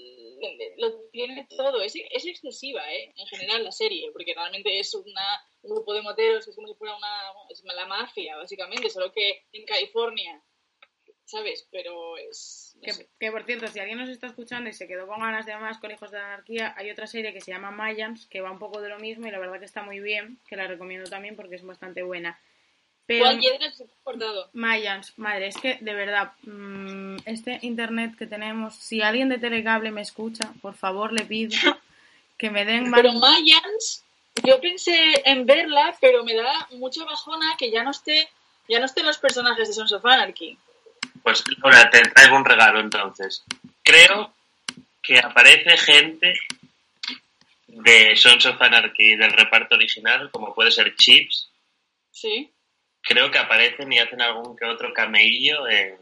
lo tiene todo, es, es excesiva, ¿eh? En general la serie, porque realmente es una, un grupo de moteros, es como si fuera una... Es la mafia, básicamente, solo que en California, ¿sabes? Pero es... no
que,
sé.
que por cierto, si alguien nos está escuchando y se quedó con ganas de más con Hijos de la Anarquía, hay otra serie que se llama Mayans, que va un poco de lo mismo y la verdad que está muy bien, que la recomiendo también porque es bastante buena. Pero. Mayans, madre, es que de verdad, mm, este internet que tenemos, si alguien de Telecable me escucha, por favor le pido que me den
Pero
más...
Mayans, yo pensé en verla, pero me da mucha bajona que ya no esté, ya no estén los personajes de Sons of Anarchy.
Pues ahora te traigo un regalo entonces. Creo que aparece gente de Sons of Anarchy del reparto original, como puede ser Chips.
Sí.
Creo que aparecen y hacen algún que otro cameillo en,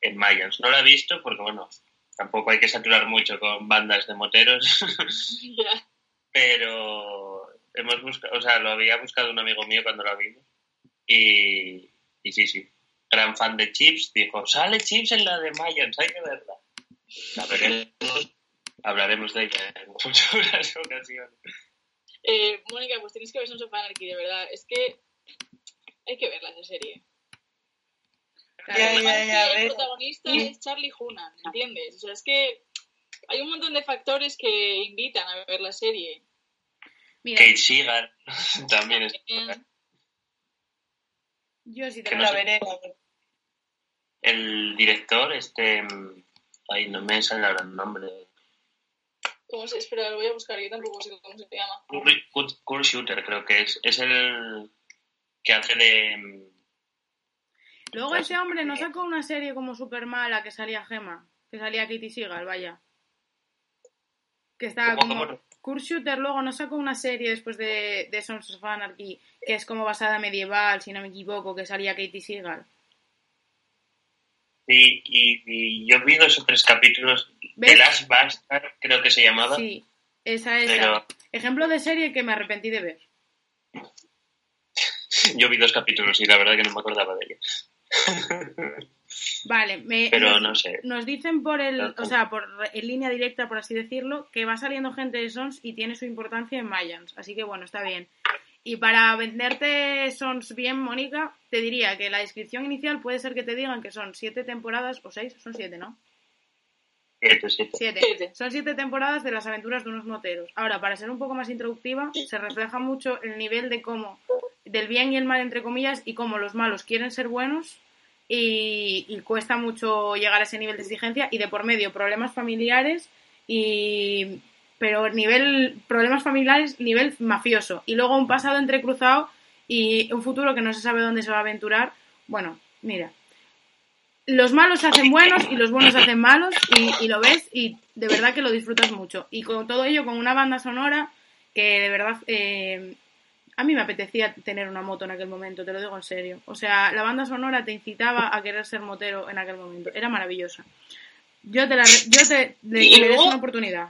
en Mayans. No lo he visto porque, bueno, tampoco hay que saturar mucho con bandas de moteros, pero hemos buscado, o sea, lo había buscado un amigo mío cuando la vimos y, y sí, sí, gran fan de Chips, dijo, sale Chips en la de Mayans, hay que verla. La veremos, hablaremos de ella en futuras ocasiones.
Eh, Mónica, pues tienes que ver Sons of Anarchy, de verdad. Es que hay que verla esa serie.
Ya, ya,
Además
ya,
que el protagonista es Charlie Hunnam, ¿entiendes? O sea, es que hay un montón de factores que invitan a ver la serie.
Mira,
Kate Seagal también es...
Yo sí te
La
sé.
veré.
El director, este... Ay, no me sale ahora el nombre.
¿Cómo se espera? Lo voy a buscar, yo tampoco sé cómo se llama.
Kurt Shooter creo que es. Es el que hace de...
Luego ese hombre no sacó una serie como super mala que salía Gema, que salía Katie Seagal, vaya. Que estaba
¿Cómo,
como... Kurt Shooter luego no sacó una serie después de, de Sons of Anarchy, que es como basada medieval, si no me equivoco, que salía Katie Seagal.
Sí, y, y yo vi dos o tres capítulos
¿Ves?
de Last Bastard, creo que se llamaba.
Sí, esa es.
Pero
Ejemplo de serie que me arrepentí de ver.
yo vi dos capítulos y la verdad que no me acordaba de ella.
Vale, me,
Pero
nos,
no sé.
nos dicen por el, o sea, por en línea directa, por así decirlo, que va saliendo gente de Sons y tiene su importancia en Mayans. Así que bueno, está bien. Y para venderte Sons bien, Mónica, te diría que la descripción inicial puede ser que te digan que son siete temporadas, o seis, son siete, ¿no?
Siete, siete.
Siete.
Siete.
Son siete temporadas de las aventuras de unos moteros. Ahora, para ser un poco más introductiva, se refleja mucho el nivel de cómo, del bien y el mal, entre comillas, y cómo los malos quieren ser buenos y, cuesta mucho llegar a ese nivel de exigencia y de por medio problemas familiares y, pero nivel problemas familiares, nivel mafioso. Y luego un pasado entrecruzado y un futuro que no se sabe dónde se va a aventurar. Bueno, mira. Los malos se hacen buenos y los buenos se hacen malos y, y lo ves y de verdad que lo disfrutas mucho. Y con todo ello, con una banda sonora que de verdad eh, a mí me apetecía tener una moto en aquel momento, te lo digo en serio. O sea, la banda sonora te incitaba a querer ser motero en aquel momento. Era maravillosa. Yo te la yo te le,
Y luego-
una oportunidad.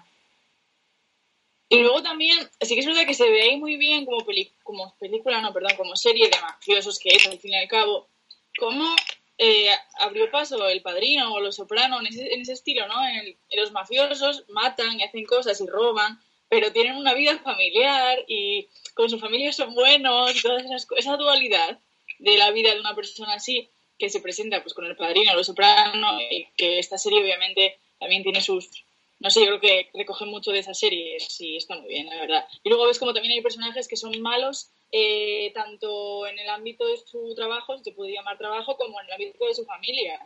Y luego también, sí que es verdad que se ve ahí muy bien como, peli- como película, no, perdón, como serie de mafiosos que es, al fin y al cabo, cómo eh, abrió paso el padrino o los sopranos en ese, en ese estilo, ¿no? En el- en los mafiosos matan y hacen cosas y roban, pero tienen una vida familiar y con su familia son buenos y todas esas esa dualidad de la vida de una persona así que se presenta pues con el padrino, los sopranos, y que esta serie obviamente también tiene sus no sé, yo creo que recoge mucho de esa serie, sí, está muy bien, la verdad. Y luego ves como también hay personajes que son malos, eh, tanto en el ámbito de su trabajo, si se puede llamar trabajo, como en el ámbito de su familia.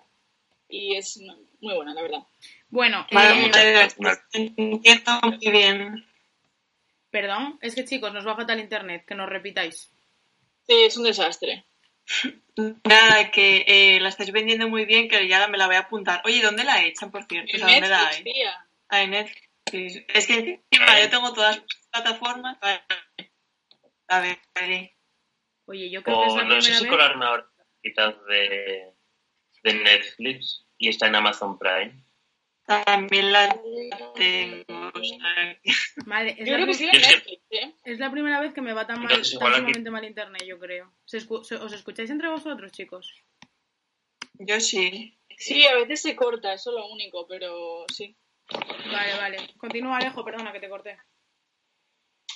Y es muy buena, la verdad.
Bueno,
Vale,
eh,
muchas gracias. Entiendo muy bien.
Perdón, es que chicos, nos va fatal internet, que nos repitáis.
Sí, es un desastre.
Nada, que eh, la estáis vendiendo muy bien, que ya me la voy a apuntar. Oye, ¿dónde la echan, por cierto? O
En
sea, ¿dónde la
Netflix,
hay?
tía.
Ah, en Netflix. Es que encima yo tengo todas las plataformas. Vale. A ver, veré.
Oye, yo creo que es
O
la
no sé si colaron ahora quizás de, de Netflix y está en Amazon Prime.
También la tengo. o sea,
Madre, es
Yo
la,
creo que sí
prim-
en Netflix, ¿eh?
es la primera vez que me va tan mal,
Entonces,
tan mal internet, yo creo. ¿Se escu- se- ¿Os escucháis entre vosotros, chicos?
Yo sí.
Sí, a veces se corta, eso es lo único, pero sí.
Vale, vale. Continúa, Alejo, perdona que te corté.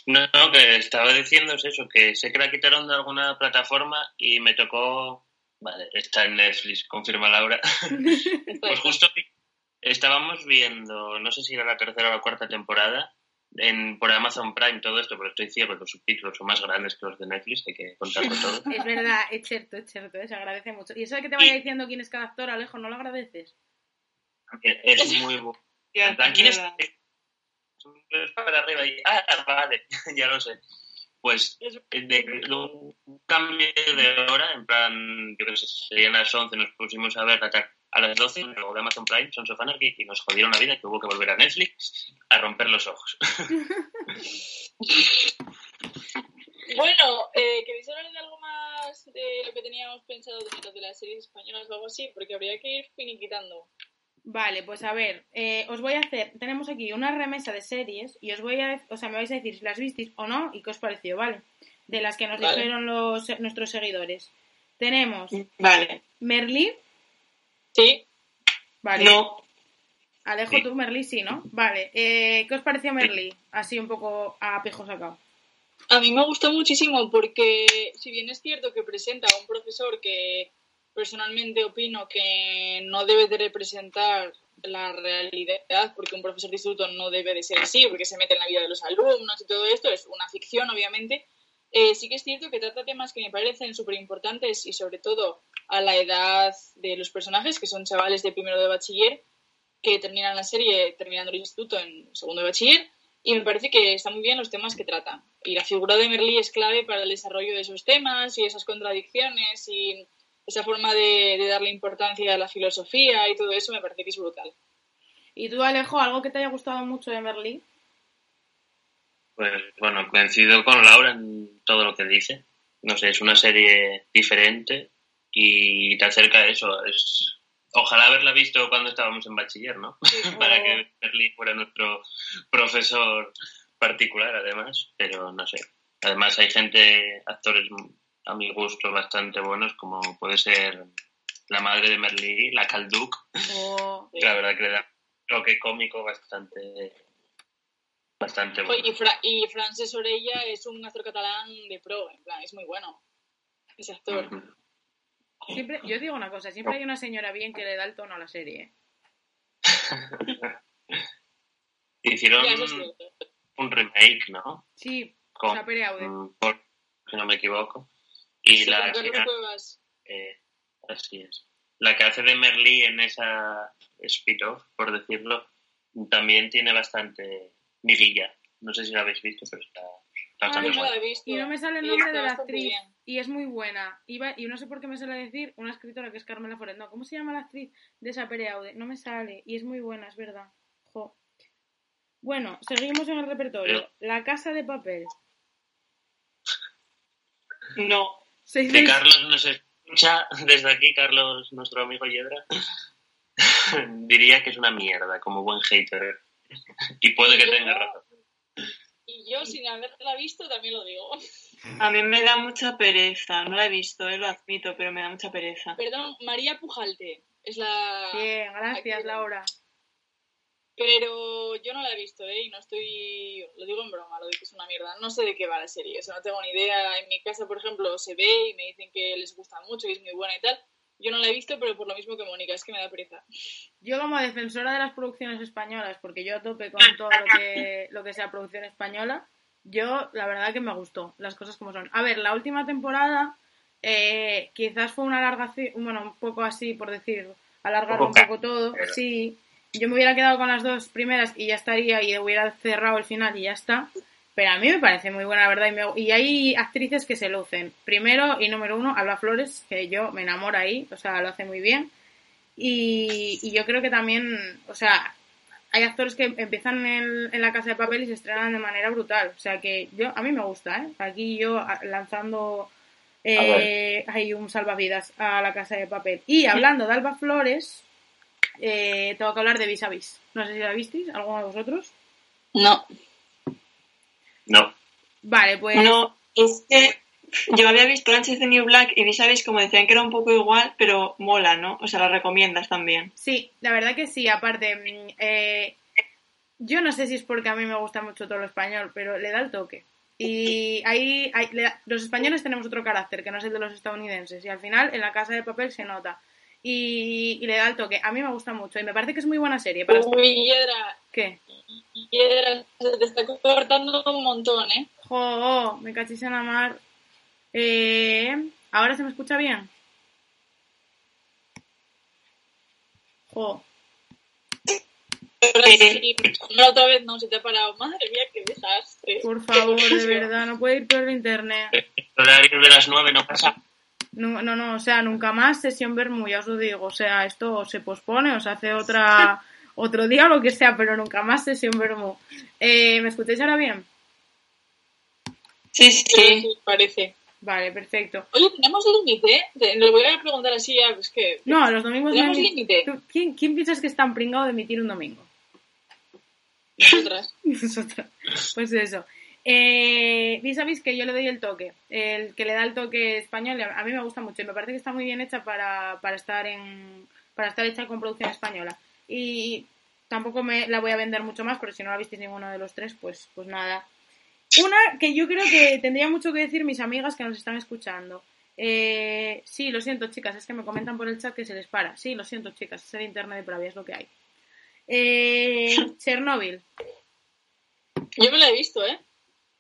No, no, que estaba diciendo es eso, que sé que la quitaron de alguna plataforma y me tocó... Vale, está en Netflix, confirma Laura. Pues justo estábamos viendo, no sé si era la tercera o la cuarta temporada, en, por Amazon Prime todo esto, pero estoy ciego, los subtítulos son más grandes que los de Netflix, hay que contarlo todo.
Es verdad, es cierto, es cierto, se agradece mucho. Y eso de que te vaya diciendo quién es cada actor, Alejo, ¿no lo agradeces?
Es muy bueno. ¿Quién es? para arriba y, ah, vale, ya lo sé. Pues
Es-
de, de un cambio de hora, en plan, yo qué sé, serían las 11, nos pusimos a ver a, a las 12 luego de Amazon Prime, Sons of Anarchy, y nos jodieron la vida que hubo que volver a Netflix a romper los ojos.
Bueno, eh, ¿queréis hablar de algo más de lo que teníamos pensado de, de las series españolas o algo así? Porque habría que ir finiquitando.
Vale, pues a ver, eh, os voy a hacer, tenemos aquí una remesa de series y os voy a, o sea, me vais a decir si las visteis o no y qué os pareció, ¿vale? De las que nos
Vale.
dijeron los, nuestros seguidores. Tenemos
Vale.
Merlí,
Sí,
vale.
No.
Alejo,
Sí.
tú Merlí sí, ¿no? Vale, eh, ¿qué os pareció Merlí? Así un poco a pijo sacado.
a mí me gustó muchísimo porque si bien es cierto que presenta a un profesor que personalmente opino que no debe de representar la realidad, porque un profesor de instituto no debe de ser así, porque se mete en la vida de los alumnos y todo esto, es una ficción obviamente, eh, sí que es cierto que trata temas que me parecen súper importantes y sobre todo a la edad de los personajes, que son chavales de primero de bachiller, que terminan la serie terminando el instituto en segundo de bachiller, y me parece que están muy bien los temas que tratan. Y la figura de Merlí es clave para el desarrollo de esos temas y esas contradicciones y esa forma de, de darle importancia a la filosofía y todo eso me parece que es brutal.
¿Y tú, Alejo, algo que te haya gustado mucho de Merlí?
Pues bueno, coincido con Laura en todo lo que dice. No sé, es una serie diferente y te acerca a eso. Es... Ojalá haberla visto cuando estábamos en bachiller, ¿no? Para que Merlí fuera nuestro profesor particular, además. Pero no sé. Además hay gente, actores a mi gusto bastante buenos, como puede ser la madre de Merlí, la Calduc,
O...
que la verdad que le da un toque cómico bastante, bastante bueno.
Y, Fra- y Frances Orella es un actor catalán de pro, en plan, es muy bueno. Ese actor.
Siempre, yo digo una cosa, siempre hay una señora bien que le da el tono a la serie. ¿eh?
Hicieron
es
un remake, ¿no?
Sí,
Con,
Sapere Aude.
mm, por- si no me equivoco. Y
Sí,
la
Cuevas.
eh, así es. La que hace de Merlí en esa spin-off, por decirlo, también tiene bastante Mirilla. No sé si la habéis visto, pero está, está
Ah,
bastante
yo no
buena.
la he visto.
Y no me sale el nombre de la actriz. Y es muy buena. Iba- y no sé por qué me sale decir una escritora que es Carmela Foret. No, ¿cómo se llama la actriz de esa Pereaude? No me sale. Y es muy buena, es verdad. Jo. Bueno, seguimos en el repertorio. La casa de papel.
No.
Seis de-
Carlos nos escucha desde aquí, Carlos, nuestro amigo Yedra, diría que es una mierda, como buen hater. Y puede que tenga razón.
Y yo, sin haberla visto, también lo digo.
A mí me da mucha pereza. No la he visto, eh, lo admito, pero me da mucha pereza.
Perdón, María Pujalte es la...
Bien, gracias,
Aquí.
Laura.
Pero yo no la he visto, ¿eh? Y no estoy... Lo digo en broma, lo de que es una mierda. No sé de qué va la serie, o sea, no tengo ni idea. En mi casa, por ejemplo, se ve y me dicen que les gusta mucho y es muy buena y tal. Yo no la he visto, pero por lo mismo que Mónica, es que me da pereza.
Yo como defensora de las producciones españolas, porque yo a tope con todo lo que, lo que sea producción española, yo la verdad que me gustó, las cosas como son. A ver, la última temporada eh, quizás fue una alargación, bueno, un poco así por decir, alargarlo un
Poco
todo, sí. Yo me hubiera quedado con las dos primeras y ya estaría y hubiera cerrado el final y ya está. Pero a mí me parece muy buena, la verdad. Y, me- y hay actrices que se lucen. Primero y número uno, Alba Flores, que yo me enamoro ahí, o sea, lo hace muy bien. Y, y yo creo que también, o sea, hay actores que empiezan en, en la casa de papel y se estrenan de manera brutal. O sea que yo, a mí me gusta, ¿eh? Aquí yo lanzando eh, hay un salvavidas a la casa de papel. Y hablando de Alba Flores, eh, tengo que hablar de Vis a Vis. No sé si la visteis, alguno de vosotros.
No.
No.
Vale, pues
No, es que yo había visto Orange is the New Black y sabéis, como decían que era un poco igual, pero mola, ¿no? O sea, la recomiendas también.
Sí, la verdad que sí. Aparte, mm, eh, yo no sé si es porque a mí me gusta mucho todo lo español, pero le da el toque. Y ahí, ahí le da- los españoles tenemos otro carácter que no es el de los estadounidenses. Y al final, en la casa de papel se nota. Y, y le da el toque. A mí me gusta mucho. Y me parece que es muy buena serie. Para...
Uy, Yedra,
¿Qué?
Yedra, se te está cortando un montón, ¿eh?
Jo, me cachis en la mar. Eh, ¿Ahora se me escucha bien? Jo.
No, otra vez no, se te ha parado. Madre mía, qué desastre.
Por favor, de verdad, no puede ir peor el internet.
El horario de las nueve no pasa.
No, no, no, o sea, nunca más sesión Bermú, ya os lo digo. O sea, esto se pospone o se hace otra, otro día o lo que sea, pero nunca más sesión Bermú. Eh, ¿Me escucháis ahora bien?
Sí,
Sí, parece.
Vale, perfecto.
Oye, ¿tenemos límite? Te- Le voy a preguntar así, ya, pues que...
No, los domingos no
¿Tenemos
hay-
límite?
¿Tú- ¿Quién, ¿Quién piensas que es tan pringado de emitir un domingo?
Nosotras.
Nosotras. Pues eso. Eh, sabéis que yo le doy el toque, el que le da el toque español, a mí me gusta mucho y me parece que está muy bien hecha para, para estar en para estar hecha con producción española. Y tampoco me la voy a vender mucho más, pero si no la visteis ninguno de los tres, pues, pues nada. Una que yo creo que tendría mucho que decir mis amigas que nos están escuchando. Eh, sí, lo siento, chicas, es que me comentan por el chat que se les para. Sí, lo siento, chicas, es el internet de Pravia, es lo que hay. Eh, Chernobyl.
Yo me la he visto, ¿eh?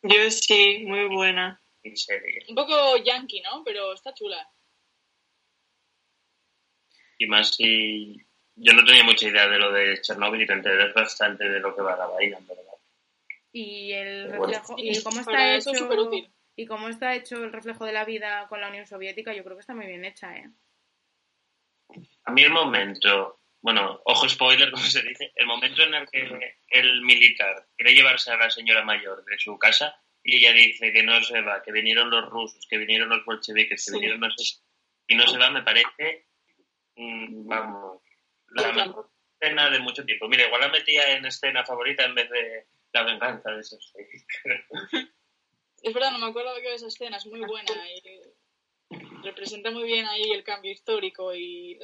Yo sí, muy buena.
En serio.
Un poco yankee, ¿no? Pero está chula.
Y más si. Yo no tenía mucha idea de lo de Chernobyl y te enteré bastante de lo que va la vaina, en verdad.
y el
Bueno.
reflejo y cómo está
Para eso es
hecho
superútil.
y cómo está hecho el reflejo de la vida con la Unión Soviética yo creo que está muy bien hecha eh
A mí el momento, bueno, ojo spoiler, como se dice, el momento en el que el militar quiere llevarse a la señora mayor de su casa y ella dice que no se va, que vinieron los rusos, que vinieron los bolcheviques, que
Sí.
vinieron no sé, y no se va, me parece, mm, vamos, la mejor escena de mucho tiempo. Mira, igual la metía en escena favorita en vez de la venganza de esos seis.
Es verdad, no me acuerdo de que esa escena, es muy buena y representa muy bien ahí el cambio histórico y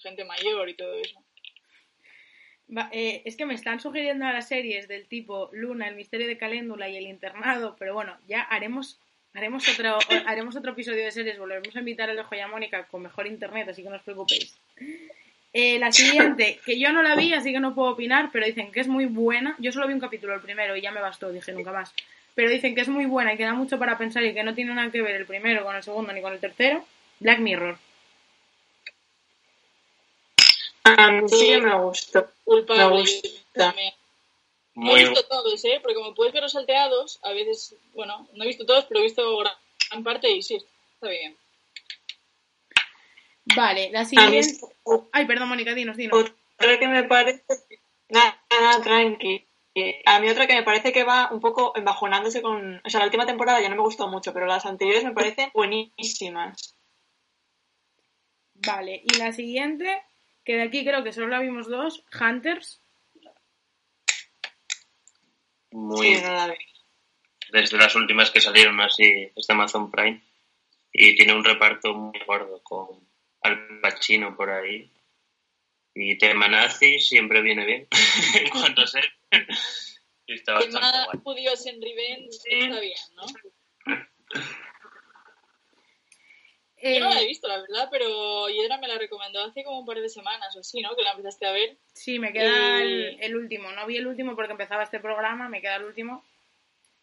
gente mayor y todo eso.
Va- eh, es que me están sugiriendo ahora series del tipo Luna, El misterio de Caléndula y El internado, pero bueno, ya haremos haremos otro haremos otro episodio de series, volveremos a invitar al de Joya Mónica con mejor internet, así que no os preocupéis. Eh, la siguiente, que yo no la vi, así que no puedo opinar, pero dicen que es muy buena. Yo solo vi un capítulo, el primero, y ya me bastó, dije nunca más. Pero dicen que es muy buena y que da mucho para pensar y que no tiene nada que ver el primero con el segundo ni con el tercero. Black Mirror.
A mí sí que me gustó. Me
Culpable
gusta.
también. No he visto todos, ¿eh? Porque como puedes ver los salteados, a veces, bueno, no he visto todos, pero he visto gran, parte y sí, está bien.
Vale, la siguiente. Ay, perdón, Mónica, dinos, dinos.
Otra que me parece. Nada, nada, tranqui. Eh, A mí otra que me parece que va un poco embajonándose con. O sea, la última temporada ya no me gustó mucho, pero las anteriores me parecen buenísimas.
Vale, y la siguiente, que de aquí creo que solo la vimos dos, Hunters.
muy,
Sí, no la vi.
desde las últimas que salieron así, es de Amazon Prime. Y tiene un reparto muy gordo con Al Pacino por ahí. Y tema nazi siempre viene bien en cuanto a ser.
Tema en Revenge está bien, ¿no?
Eh,
Yo no la he visto, la verdad, pero Yedra me la recomendó hace como un par de semanas o así, ¿no? Que la empezaste a ver.
Sí, me queda
Y-
el, el último. No vi el último porque empezaba este programa, me queda el último.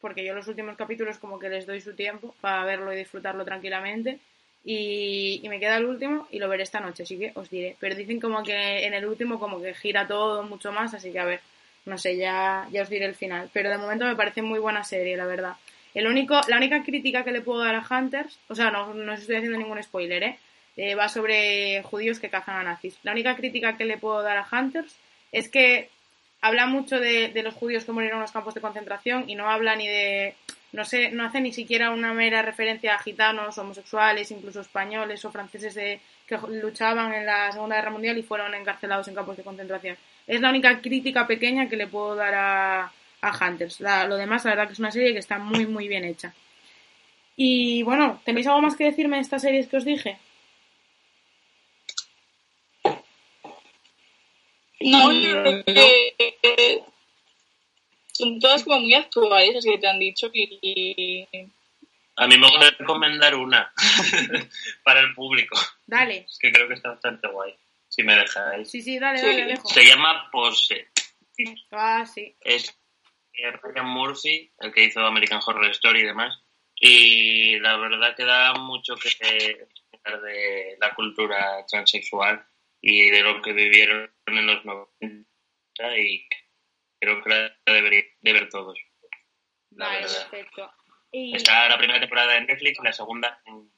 Porque yo los últimos capítulos como que les doy su tiempo para verlo y disfrutarlo tranquilamente. Y, y me queda el último y lo veré esta noche, así que os diré. Pero dicen como que en el último como que gira todo mucho más, así que a ver, no sé, ya, ya os diré el final. Pero de momento me parece muy buena serie, la verdad. El único, la única crítica que le puedo dar a Hunters, o sea, no, no estoy haciendo ningún spoiler, ¿eh? Eh, va sobre judíos que cazan a nazis. La única crítica que le puedo dar a Hunters es que habla mucho de, de los judíos que murieron en los campos de concentración y no habla ni de no sé no hace ni siquiera una mera referencia a gitanos homosexuales incluso españoles o franceses de, que luchaban en la segunda guerra mundial y fueron encarcelados en campos de concentración es la única crítica pequeña que le puedo dar a, a Hunters La- lo demás la verdad que es una serie que está muy muy bien hecha y bueno tenéis algo más que decirme de estas series que os dije
No, yo creo que eh, son todas como muy actuales, las que te han dicho. Y-
A mí me gustaría recomendar una para el público,
dale
es que creo que está bastante guay, si me dejáis.
sí sí dale
Sí.
dale Alejo
Se llama Pose.
ah sí
Es Ryan Murphy, el que hizo American Horror Story y demás. Y la verdad que da mucho que hablar de la cultura transexual y de lo que vivieron en los 90 y creo que la debería de ver todos. La
vale
verdad.
perfecto y...
Está la primera temporada en Netflix y la segunda en,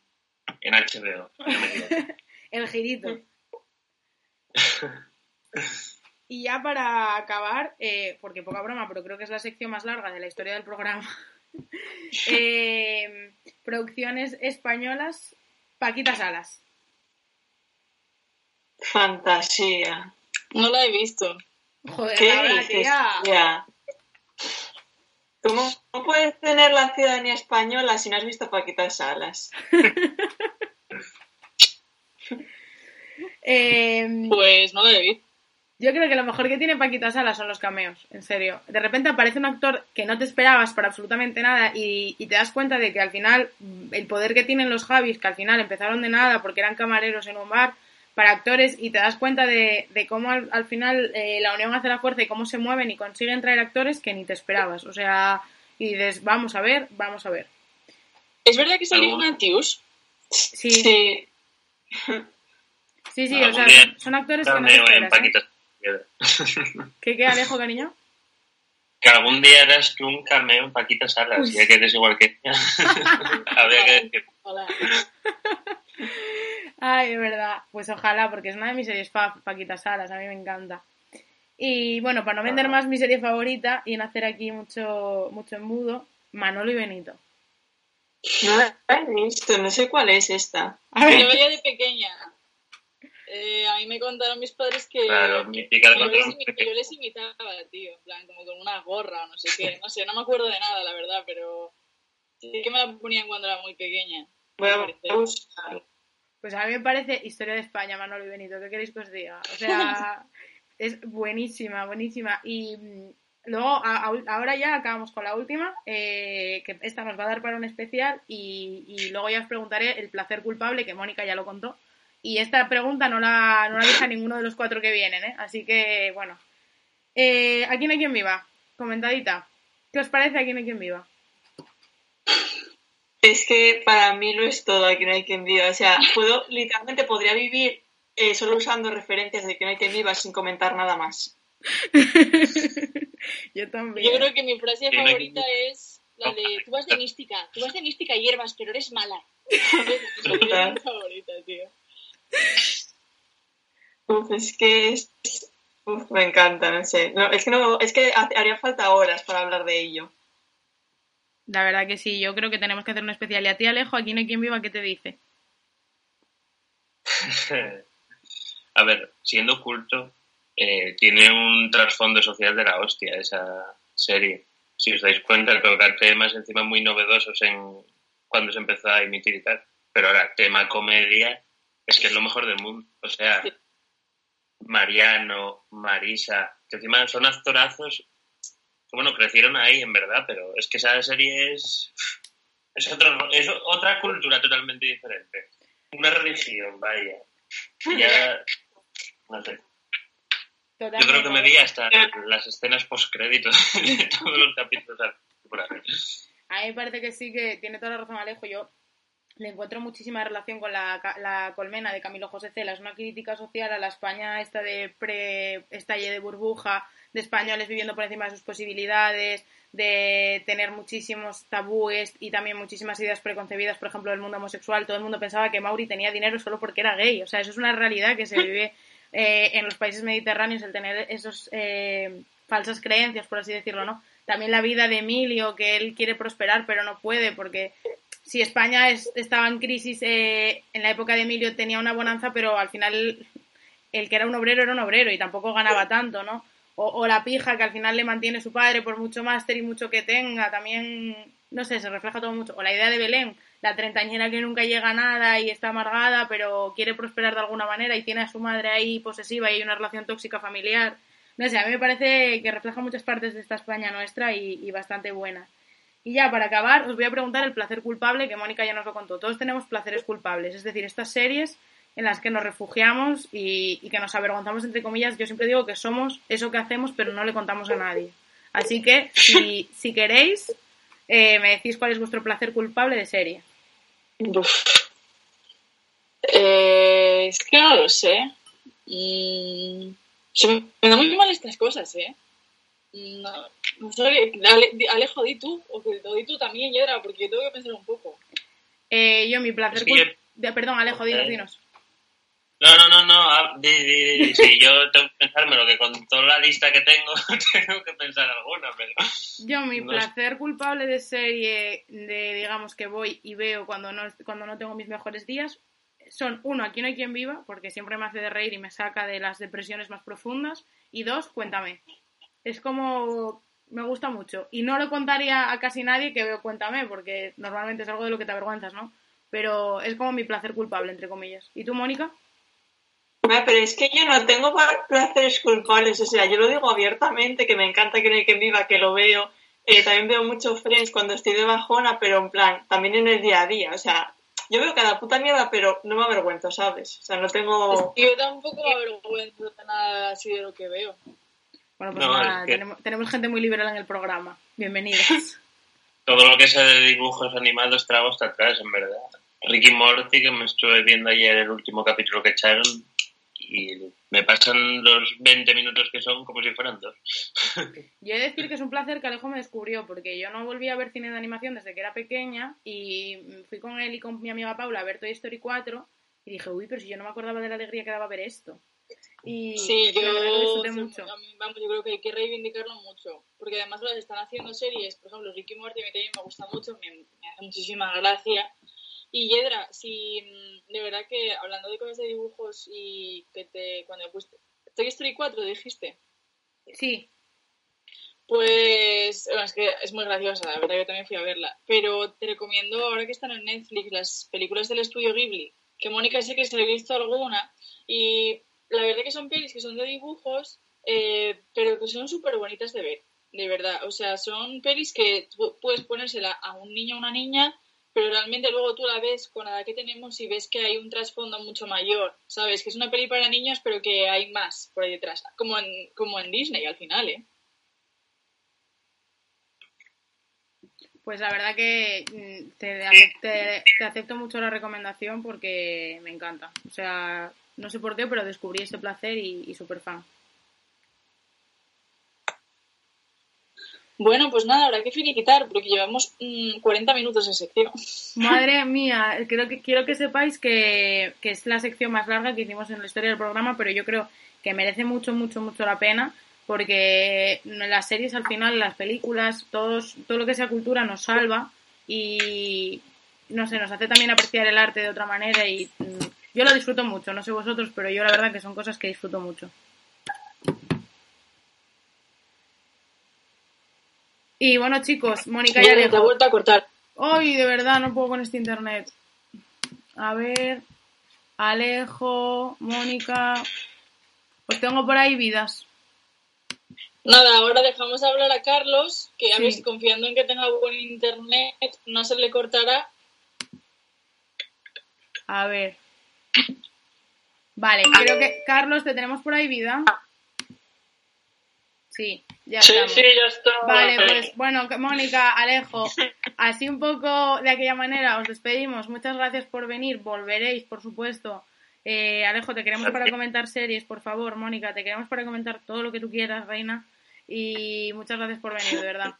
en HBO. no me.
El girito. Y ya para acabar, eh, porque poca broma, pero creo que es la sección más larga de la historia del programa. eh, producciones españolas, Paquita Salas.
Fantasía.
no la he visto.
Joder,
¿Qué ¿Cómo puedes tener la ciudadanía española si no has visto Paquita Salas?
Eh,
Pues no la he visto.
Yo creo que lo mejor que tiene Paquita Salas son los cameos, en serio. De repente aparece un actor que no te esperabas para absolutamente nada y, y te das cuenta de que al final mm, el poder que tienen los Javis, que al final empezaron de nada porque eran camareros en un bar, para actores y te das cuenta de, de cómo al, al final eh, la unión hace la fuerza y cómo se mueven y consiguen traer actores que ni te esperabas. O sea, y dices, vamos a ver, vamos a ver.
¿Es verdad que salió
¿Algún-
una Tius?
Sí, sí,
Sí.
sí, o sea, son, son actores que no te esperas. ¿eh? ¿Qué, qué, Alejo, cariño?
Que algún día eras tú un cameo en Paquita Salas,
Uy.
ya que eres igual que ella. Habría que decir.
Hola.
Ay, de verdad. Pues ojalá, porque es una de mis series fa Paquita Salas, a mí me encanta. Y bueno, para no vender
Ajá.
más mi serie favorita y no hacer aquí mucho, mucho embudo, Manolo y Benito.
No la he visto, no sé cuál es esta.
A
Yo
ver,
veía de pequeña. Eh, a mí me contaron mis padres que,
Claro, de
yo, les, que yo les imitaba, tío. En plan, como con una gorra o no sé qué. No sé, no me acuerdo de nada, la verdad, pero sí que me la ponían cuando era muy pequeña.
Pues a mí me parece historia de España, Manolo y Benito. ¿Qué queréis que os diga? O sea, es buenísima, buenísima. Y mm, luego, a- a- ahora ya acabamos con la última, eh, que esta nos va a dar para un especial. Y, y luego ya os preguntaré el placer culpable, que Mónica ya lo contó. Y esta pregunta no la, no la dije a ninguno de los cuatro que vienen, ¿eh? Así que, bueno. Eh, ¿A quién hay quien viva? Comentadita. ¿Qué os parece a quién hay quien viva?
Es que para mí lo es todo, aquí no hay quien viva. O sea, puedo, literalmente podría vivir eh, solo usando referencias de que no hay quien viva sin comentar nada más.
Yo también.
Yo creo que mi frase favorita es la de tú vas de mística, tú vas de mística y hierbas, pero eres mala. Es mi favorita, tío.
Uf, es que es... Uf, me encanta, no sé. No, es que no, es que ha- haría falta horas para hablar de ello.
La verdad que sí, yo creo que tenemos que hacer un especial. Y a ti, Alejo, aquí no hay quien viva, ¿qué te dice?
A ver, siendo culto, eh, tiene un trasfondo social de la hostia esa serie. Si os dais cuenta, toca temas encima muy novedosos en cuando se empezó a emitir y tal. Pero ahora, tema comedia, es que es lo mejor del mundo. O sea. Mariano, Marisa, que encima son actorazos que, bueno, crecieron ahí, en verdad, pero es que esa serie es... Es, otro, es otra cultura totalmente diferente. Una religión, vaya. Ya... No sé. Yo creo que me vi hasta las escenas post-créditos de todos los capítulos.
A mí me parece que sí que tiene toda la razón Alejo. Yo le encuentro muchísima relación con la, la colmena de Camilo José Cela. Es una crítica social a la España esta de pre-estalle de burbuja, de españoles viviendo por encima de sus posibilidades, de tener muchísimos tabúes y también muchísimas ideas preconcebidas, por ejemplo, del mundo homosexual. Todo el mundo pensaba que Mauri tenía dinero solo porque era gay. O sea, eso es una realidad que se vive eh, en los países mediterráneos, el tener esos eh, falsas creencias, por así decirlo, ¿no? También la vida de Emilio, que él quiere prosperar, pero no puede, porque si España es- estaba en crisis eh, en la época de Emilio tenía una bonanza, pero al final el que era un obrero era un obrero y tampoco ganaba tanto, ¿no? O, o la pija que al final le mantiene su padre por mucho máster y mucho que tenga, también, no sé, se refleja todo mucho. O la idea de Belén, la treintañera que nunca llega a nada y está amargada, pero quiere prosperar de alguna manera y tiene a su madre ahí posesiva y hay una relación tóxica familiar. No sé, a mí me parece que refleja muchas partes de esta España nuestra y, y bastante buena. Y ya, para acabar, os voy a preguntar el placer culpable, que Mónica ya nos lo contó. Todos tenemos placeres culpables, es decir, estas series en las que nos refugiamos y, que nos avergonzamos, entre comillas. Yo siempre digo que somos eso que hacemos, pero no le contamos a nadie. Así que, si, queréis, eh, me decís cuál es vuestro placer culpable de serie.
Eh, es que no lo sé. Mm, me dan muy mal estas cosas, ¿eh? No, no sé, Ale- di- Alejo, di tú, o que o di tú también, Yedra, porque yo tengo que pensar un poco.
Eh, yo, mi placer
yo-
Perdón, Alejo, dinos, dinos.
No, no, no, no. ah, sí, yo tengo que pensármelo, que con toda la lista que tengo, tengo que pensar alguna, pero...
Yo, mi
No
placer culpable de serie, de digamos que voy y veo cuando no, cuando no tengo mis mejores días, son uno, aquí no hay quien viva, porque siempre me hace de reír y me saca de las depresiones más profundas, y dos, cuéntame. Es como, me gusta mucho. Y no lo contaría a casi nadie que veo cuéntame, porque normalmente es algo de lo que te avergüenzas, ¿no? Pero es como mi placer culpable, entre comillas. ¿Y tú, Mónica?
Ah, pero es que yo no tengo placeres culpables, o sea, yo lo digo abiertamente, que me encanta que no hay quien viva, que lo veo. Eh, también veo mucho Friends cuando estoy de bajona, pero en plan, también en el día a día, o sea, yo veo cada puta mierda, pero no me avergüenzo, ¿sabes? O sea, no tengo...
Yo tampoco me avergüenzo de nada así de lo que veo.
Bueno, pues
No,
nada,
que-
tenemos, tenemos gente muy liberal en el programa. Bienvenidos.
Todo lo que sea de dibujos animados trago hasta atrás, en verdad. Ricky Morty, que me estuve viendo ayer el último capítulo que echaron, y me pasan los 20 minutos que son como si fueran dos.
Yo he de decir que es un placer que Alejo me descubrió, porque yo no volví a ver cine de animación desde que era pequeña y fui con él y con mi amiga Paula a ver Toy Story 4 y dije, uy, pero si yo no me acordaba de la alegría que daba ver esto. Y
Sí, yo, sí,
mucho.
vamos, yo creo que hay que reivindicarlo mucho, porque además las están haciendo series, por ejemplo, Ricky Morty también me gusta mucho, me, me hace muchísima gracia. Y Yedra, si mm, de verdad que hablando de cosas de dibujos y que te cuando me pusiste Toy Story 4 dijiste,
Sí,
pues bueno, es que es muy graciosa, la verdad yo también fui a verla, pero te recomiendo ahora que están en Netflix las películas del estudio Ghibli, que Mónica sé que se ha visto alguna y la verdad que son pelis que son de dibujos, eh, pero que son súper bonitas de ver, de verdad. O sea, son pelis que tú puedes ponérsela a un niño o una niña, pero realmente luego tú la ves con la edad que tenemos y ves que hay un trasfondo mucho mayor, ¿sabes? Que es una peli para niños, pero que hay más por ahí detrás, como en, como en Disney al final, ¿eh?
pues la verdad que mm, te, te- te acepto mucho la recomendación porque me encanta. O sea, no sé por qué, pero descubrí este placer y, y súper fan.
Bueno, pues nada, habrá que finiquitar porque llevamos mm, 40 minutos de sección.
Madre mía, creo que quiero que sepáis que, que es la sección más larga que hicimos en la historia del programa, pero yo creo que merece mucho, mucho, mucho la pena porque las series al final, las películas, todos, todo lo que sea cultura nos salva y no sé, nos hace también apreciar el arte de otra manera y mm, yo lo disfruto mucho, no sé vosotros, pero yo la verdad que son cosas que disfruto mucho. Y bueno, chicos, Mónica y
Mira, te ha vuelto a cortar.
Ay, de verdad, no puedo con este internet. A ver. Alejo, Mónica. Os tengo por ahí vidas.
Nada, ahora dejamos hablar a Carlos, que a
Sí.
confiando en que tenga buen internet no se le cortará.
A ver. Vale, creo que. Carlos, ¿te tenemos por ahí vida? Sí, ya
Sí,
estamos.
sí, ya está.
Vale, pues bueno, Mónica, Alejo, así un poco de aquella manera os despedimos. Muchas gracias por venir, volveréis, por supuesto. Eh, Alejo, te queremos para comentar series, por favor. Mónica, te queremos para comentar todo lo que tú quieras, reina. Y muchas gracias por venir, de verdad.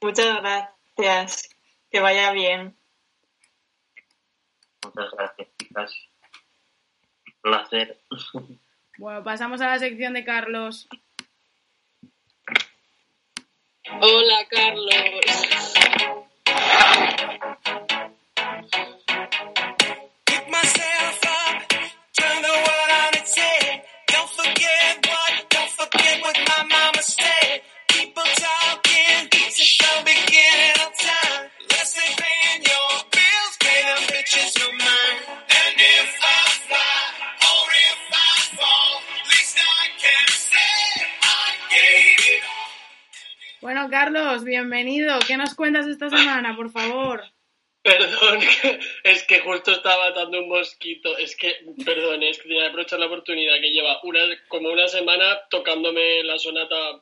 Muchas gracias. Que vaya bien.
Muchas gracias, chicas. Placer.
Bueno, pasamos a la sección de Carlos.
Hola, Carlos.
Carlos, bienvenido. ¿Qué nos cuentas esta semana, por favor?
Perdón, es que justo estaba matando un mosquito. Es que, perdón, es que tenía que aprovechar la oportunidad que lleva una, como una semana tocándome la sonata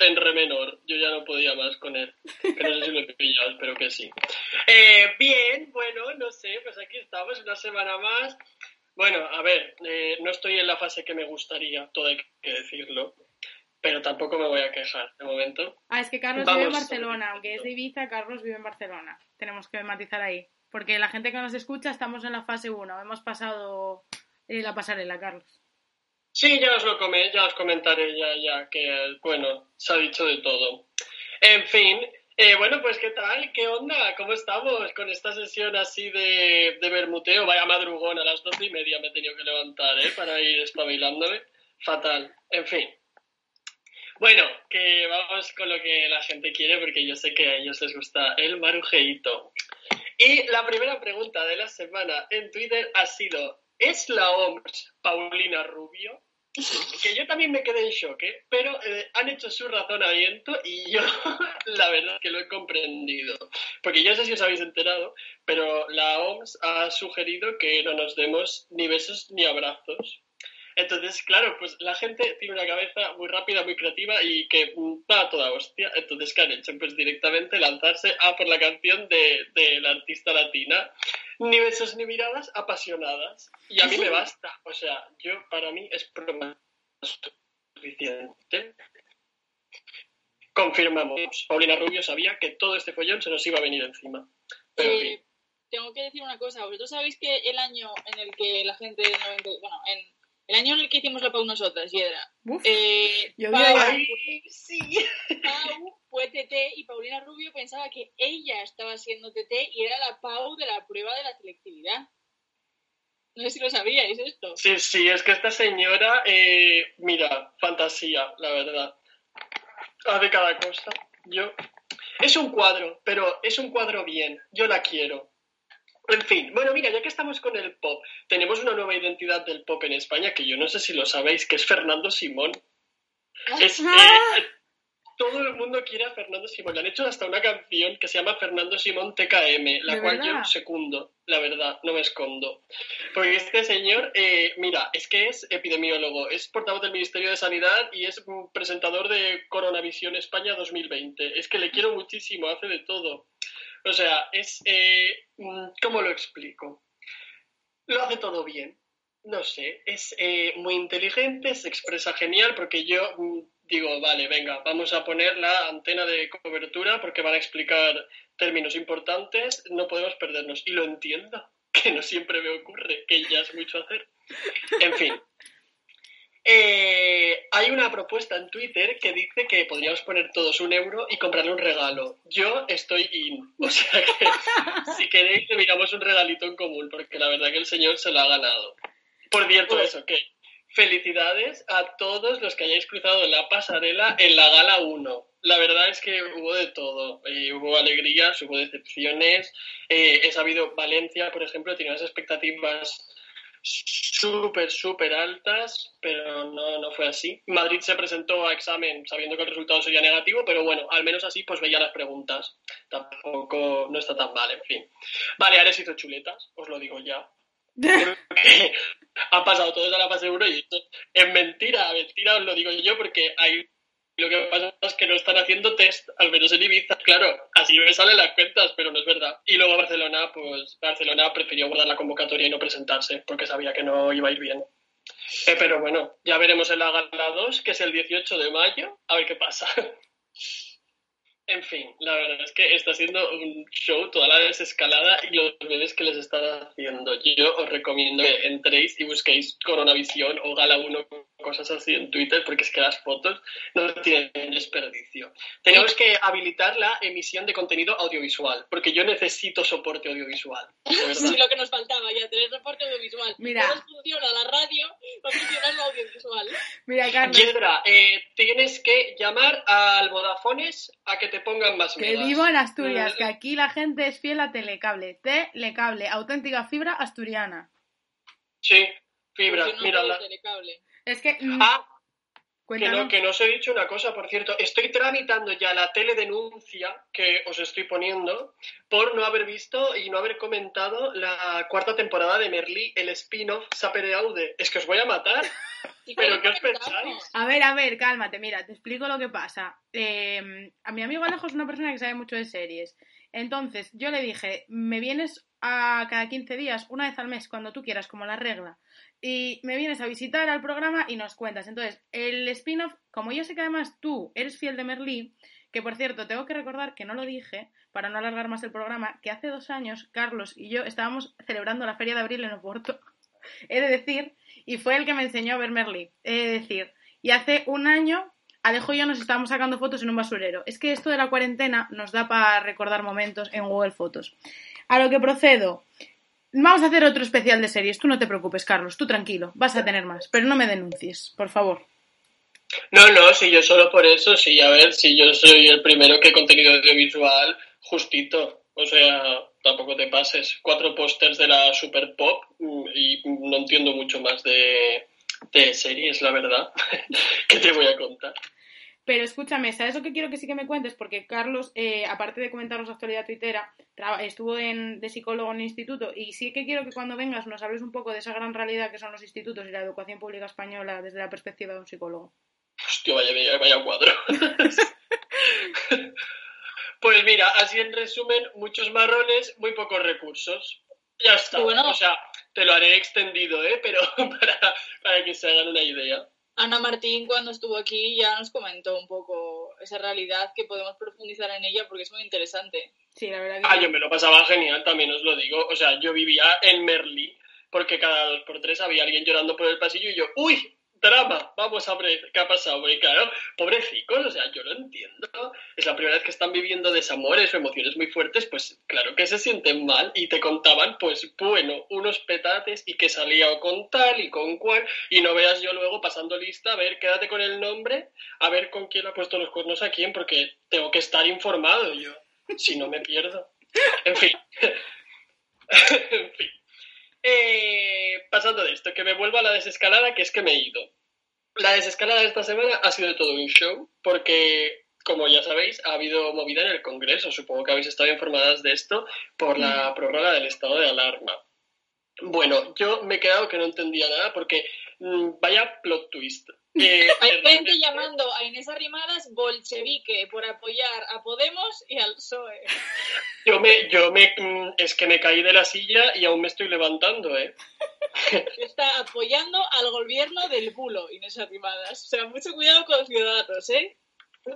en re menor. Yo ya no podía más con él. No sé si lo he pillado, espero que sí. Eh, bien, bueno, no sé, pues aquí estamos, una semana más. Bueno, a ver, eh, no estoy en la fase que me gustaría, todo hay que decirlo. Pero tampoco me voy a quejar de momento.
Ah, es que Carlos vive en. Barcelona, aunque es de Ibiza, Carlos vive en Barcelona. Tenemos que matizar ahí. Porque la gente que nos escucha estamos en la fase 1. Hemos pasado eh, la pasarela, Carlos.
Sí, ya os lo come, ya os comentaré ya, ya que, bueno, se ha dicho de todo. En fin, eh, bueno, pues ¿qué tal? ¿Qué onda? ¿Cómo estamos con esta sesión así de, de bermuteo? Vaya madrugón, a las doce y media me he tenido que levantar, ¿eh? Para ir espabilándome. Fatal. En fin. Bueno, que vamos con lo que la gente quiere porque yo sé que a ellos les gusta el marujeito. Y la primera pregunta de la semana en Twitter ha sido, ¿es la OMS Paulina Rubio? Que yo también me quedé en shock, ¿eh? pero eh, han hecho su razonamiento y yo la verdad que lo he comprendido. Porque yo no sé si os habéis enterado, pero la OMS ha sugerido que no nos demos ni besos ni abrazos. Entonces, claro, pues la gente tiene una cabeza muy rápida, muy creativa y que va a toda hostia. Entonces, ¿qué han hecho? Pues directamente lanzarse a por la canción de, de la artista latina. Ni besos ni miradas apasionadas. Y a mí me basta. O sea, yo, para mí, es broma suficiente. Confirmamos. Paulina Rubio sabía que todo este follón se nos iba a venir encima. Pero, en fin.
Eh, tengo que decir una cosa. Vosotros sabéis que el año en el que la gente... del 90 Bueno, en el año en el que hicimos la PAU nosotras, Yedra,
Uf,
eh,
Yo
Pau,
vi ahí-
¡Ay, sí!
Pau fue TT y Paulina Rubio pensaba que ella estaba siendo TT y era la Pau de la prueba de la selectividad. No sé si lo sabíais esto.
Sí, sí, es que esta señora, eh, mira, fantasía, la verdad. Hace cada cosa. Yo. Es un cuadro, pero es un cuadro bien. Yo la quiero. En fin, bueno, mira, ya que estamos con el pop, tenemos una nueva identidad del pop en España que yo no sé si lo sabéis, que es Fernando Simón. Es,
Ah.
eh, todo el mundo quiere a Fernando Simón. Le han hecho hasta una canción que se llama Fernando Simón TKM, la
¿De
cual
verdad?
yo secundo, la verdad, no me escondo. Porque este señor, eh, mira, es que es epidemiólogo, es portavoz del Ministerio de Sanidad y es mm, presentador de Coronavisión España 2020. Es que le quiero muchísimo, hace de todo. O sea, es... eh, mm, ¿Cómo lo explico? Lo hace todo bien. no sé, es eh, muy inteligente, se expresa genial porque yo mm, digo, vale, venga, vamos a poner la antena de cobertura porque van a explicar términos importantes, no podemos perdernos. Y lo entiendo, que no siempre me ocurre, que ya es mucho hacer. En fin. Eh, hay una propuesta en Twitter que dice que podríamos poner todos un euro y comprarle un regalo. Yo estoy in. O sea que si queréis, le miramos un regalito en común, porque la verdad que el señor se lo ha ganado. Por cierto, eso, que felicidades a todos los que hayáis cruzado la pasarela en la gala 1. La verdad es que hubo de todo. Eh, hubo alegrías, hubo decepciones. Eh, he sabido, Valencia, por ejemplo, tenía unas expectativas súper, súper altas, pero no, no fue así. Madrid se presentó a examen sabiendo que el resultado sería negativo, pero bueno, al menos así pues veía las preguntas. Tampoco, no está tan mal, en fin. Baleares hizo chuletas, os lo digo ya. Han pasado todos a la fase 1 y esto es mentira, mentira os lo digo yo porque hay lo que pasa es que no están haciendo test, al menos en Ibiza. Claro, así me salen las cuentas, pero no es verdad. Y luego Barcelona, pues Barcelona prefirió guardar la convocatoria y no presentarse, porque sabía que no iba a ir bien. Eh, pero bueno, ya veremos en la gala 2, que es el 18 de mayo, a ver qué pasa. En fin, la verdad es que está siendo un show toda la desescalada y los bebés que les están haciendo. Yo os recomiendo que entréis y busquéis Coronavisión o Gala 1, cosas así en Twitter, porque es que las fotos no tienen desperdicio. Tenemos que habilitar la emisión de contenido audiovisual, porque yo necesito soporte audiovisual.
Sí, lo que nos faltaba ya, tener soporte audiovisual.
Mira.
No funciona la radio, no funciona lo audiovisual.
Mira, Carlos,
Yedra, eh, tienes que llamar al Vodafones a que te pongan más
que vivo en Asturias, que aquí la gente es fiel a Telecable. Telecable, auténtica fibra asturiana.
Sí, fibra,
Funciona
mírala.
Es que... mm,
Que no, que no os he dicho una cosa, por cierto. Estoy tramitando ya la teledenuncia que os estoy poniendo por no haber visto y no haber comentado la cuarta temporada de Merlí, el spin-off Sapere Aude. Es que os voy a matar.
¿Y
¿Pero qué os pensáis?
A ver, a ver, cálmate, mira, te explico lo que pasa. Eh, a mi amigo Alejo es una persona que sabe mucho de series. Entonces, yo le dije, me vienes a cada 15 días, una vez al mes, cuando tú quieras, como la regla. Y me vienes a visitar al programa y nos cuentas. Entonces, el spin-off, como yo sé que además tú eres fiel de Merlí, que por cierto, tengo que recordar que no lo dije, para no alargar más el programa, que hace dos años Carlos y yo estábamos celebrando la Feria de Abril en Oporto. He de decir, y fue el que me enseñó a ver Merlí. He de decir, y hace un año Alejo y yo nos estábamos sacando fotos en un basurero. Es que esto de la cuarentena nos da para recordar momentos en Google Fotos. A lo que procedo. Vamos a hacer otro especial de series. Tú no te preocupes, Carlos. Tú tranquilo. Vas a tener más. Pero no me denuncies, por favor.
No, no, si yo solo por eso, sí, a ver, si yo soy el primero que contenido audiovisual, justito. O sea, tampoco te pases. Cuatro pósters de la Super Pop mm, y no entiendo mucho más de, de series, la verdad. ¿Qué te voy a contar?
Pero escúchame, ¿sabes lo que quiero que sí que me cuentes? Porque Carlos, eh, aparte de comentaros la actualidad tuitera, traba- estuvo en, de psicólogo en un instituto y sí que quiero que cuando vengas nos hables un poco de esa gran realidad que son los institutos y la educación pública española desde la perspectiva de un psicólogo.
Hostia, vaya, vaya, vaya cuadro. pues mira, así en resumen, muchos marrones, muy pocos recursos. Ya está.
Bueno.
O sea, te lo haré extendido, ¿eh? Pero para, para que se hagan una idea.
Ana Martín, cuando estuvo aquí, ya nos comentó un poco esa realidad que podemos profundizar en ella porque es muy interesante.
Sí, la verdad que
Ah, yo me lo pasaba genial, también os lo digo. O sea, yo vivía en Merlí, porque cada dos por tres había alguien llorando por el pasillo y yo, ¡uy! Drama, vamos a ver qué ha pasado. Porque claro, pobrecicos, o sea, yo lo entiendo. Es la primera vez que están viviendo desamores o emociones muy fuertes, pues claro que se sienten mal y te contaban, pues bueno, unos petates y que salía o con tal y con cual y no veas yo luego pasando lista, a ver, quédate con el nombre, a ver con quién ha puesto los cuernos a quién, porque tengo que estar informado yo, si no me pierdo. En fin. en fin. Eh, pasando de esto, que me vuelvo a la desescalada, que es que me he ido. La desescalada de esta semana ha sido todo un show, porque, como ya sabéis, ha habido movida en el Congreso. Supongo que habéis estado informadas de esto por la prórroga del estado de alarma. Bueno, yo me he quedado que no entendía nada porque mm, vaya plot twist. Eh,
Hay gente llamando a Inés Arrimadas bolchevique por apoyar a Podemos y al PSOE.
Yo me, yo me, mm, es que me caí de la silla y aún me estoy levantando, ¿eh?
está apoyando al gobierno del bulo, Inés Arrimadas. O sea, mucho cuidado con Ciudadanos, ¿eh?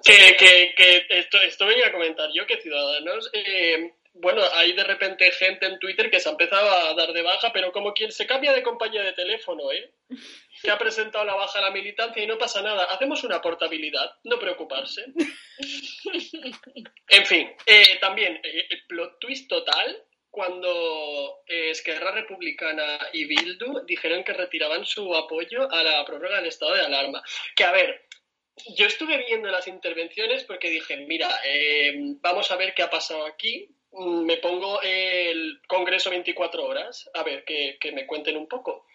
Que, que, que esto, esto venía a comentar yo, que Ciudadanos, eh, bueno, hay de repente gente en Twitter que se ha empezado a dar de baja, pero como quien se cambia de compañía de teléfono, ¿eh? Que ha presentado la baja a la militancia y no pasa nada. Hacemos una portabilidad, no preocuparse. En fin, eh, también, eh, el plot twist total, cuando eh, Esquerra Republicana y Bildu dijeron que retiraban su apoyo a la prórroga del estado de alarma. Que a ver, yo estuve viendo las intervenciones porque dije, mira, eh, vamos a ver qué ha pasado aquí. Mm, Me pongo el Congreso 24 horas, a ver que, me cuenten un poco.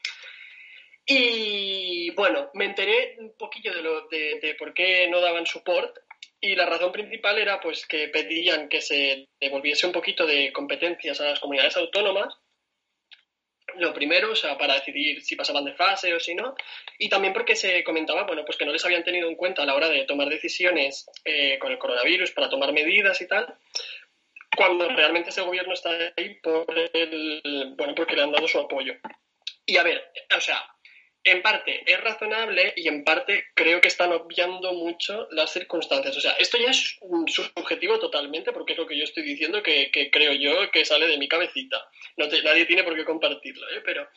Y bueno, me enteré un poquillo de, lo, de, de por qué no daban support y la razón principal era pues que pedían que se devolviese un poquito de competencias a las comunidades autónomas. Lo primero, o sea, para decidir si pasaban de fase o si no. Y también porque se comentaba, bueno, pues que no les habían tenido en cuenta a la hora de tomar decisiones eh, con el coronavirus para tomar medidas y tal, cuando realmente ese gobierno está ahí por el, bueno, porque le han dado su apoyo. Y a ver, o sea, en parte es razonable y en parte creo que están obviando mucho las circunstancias. O sea, esto ya es un subjetivo totalmente porque es lo que yo estoy diciendo que, que creo yo que sale de mi cabecita. No te- nadie tiene por qué compartirlo, ¿eh? pero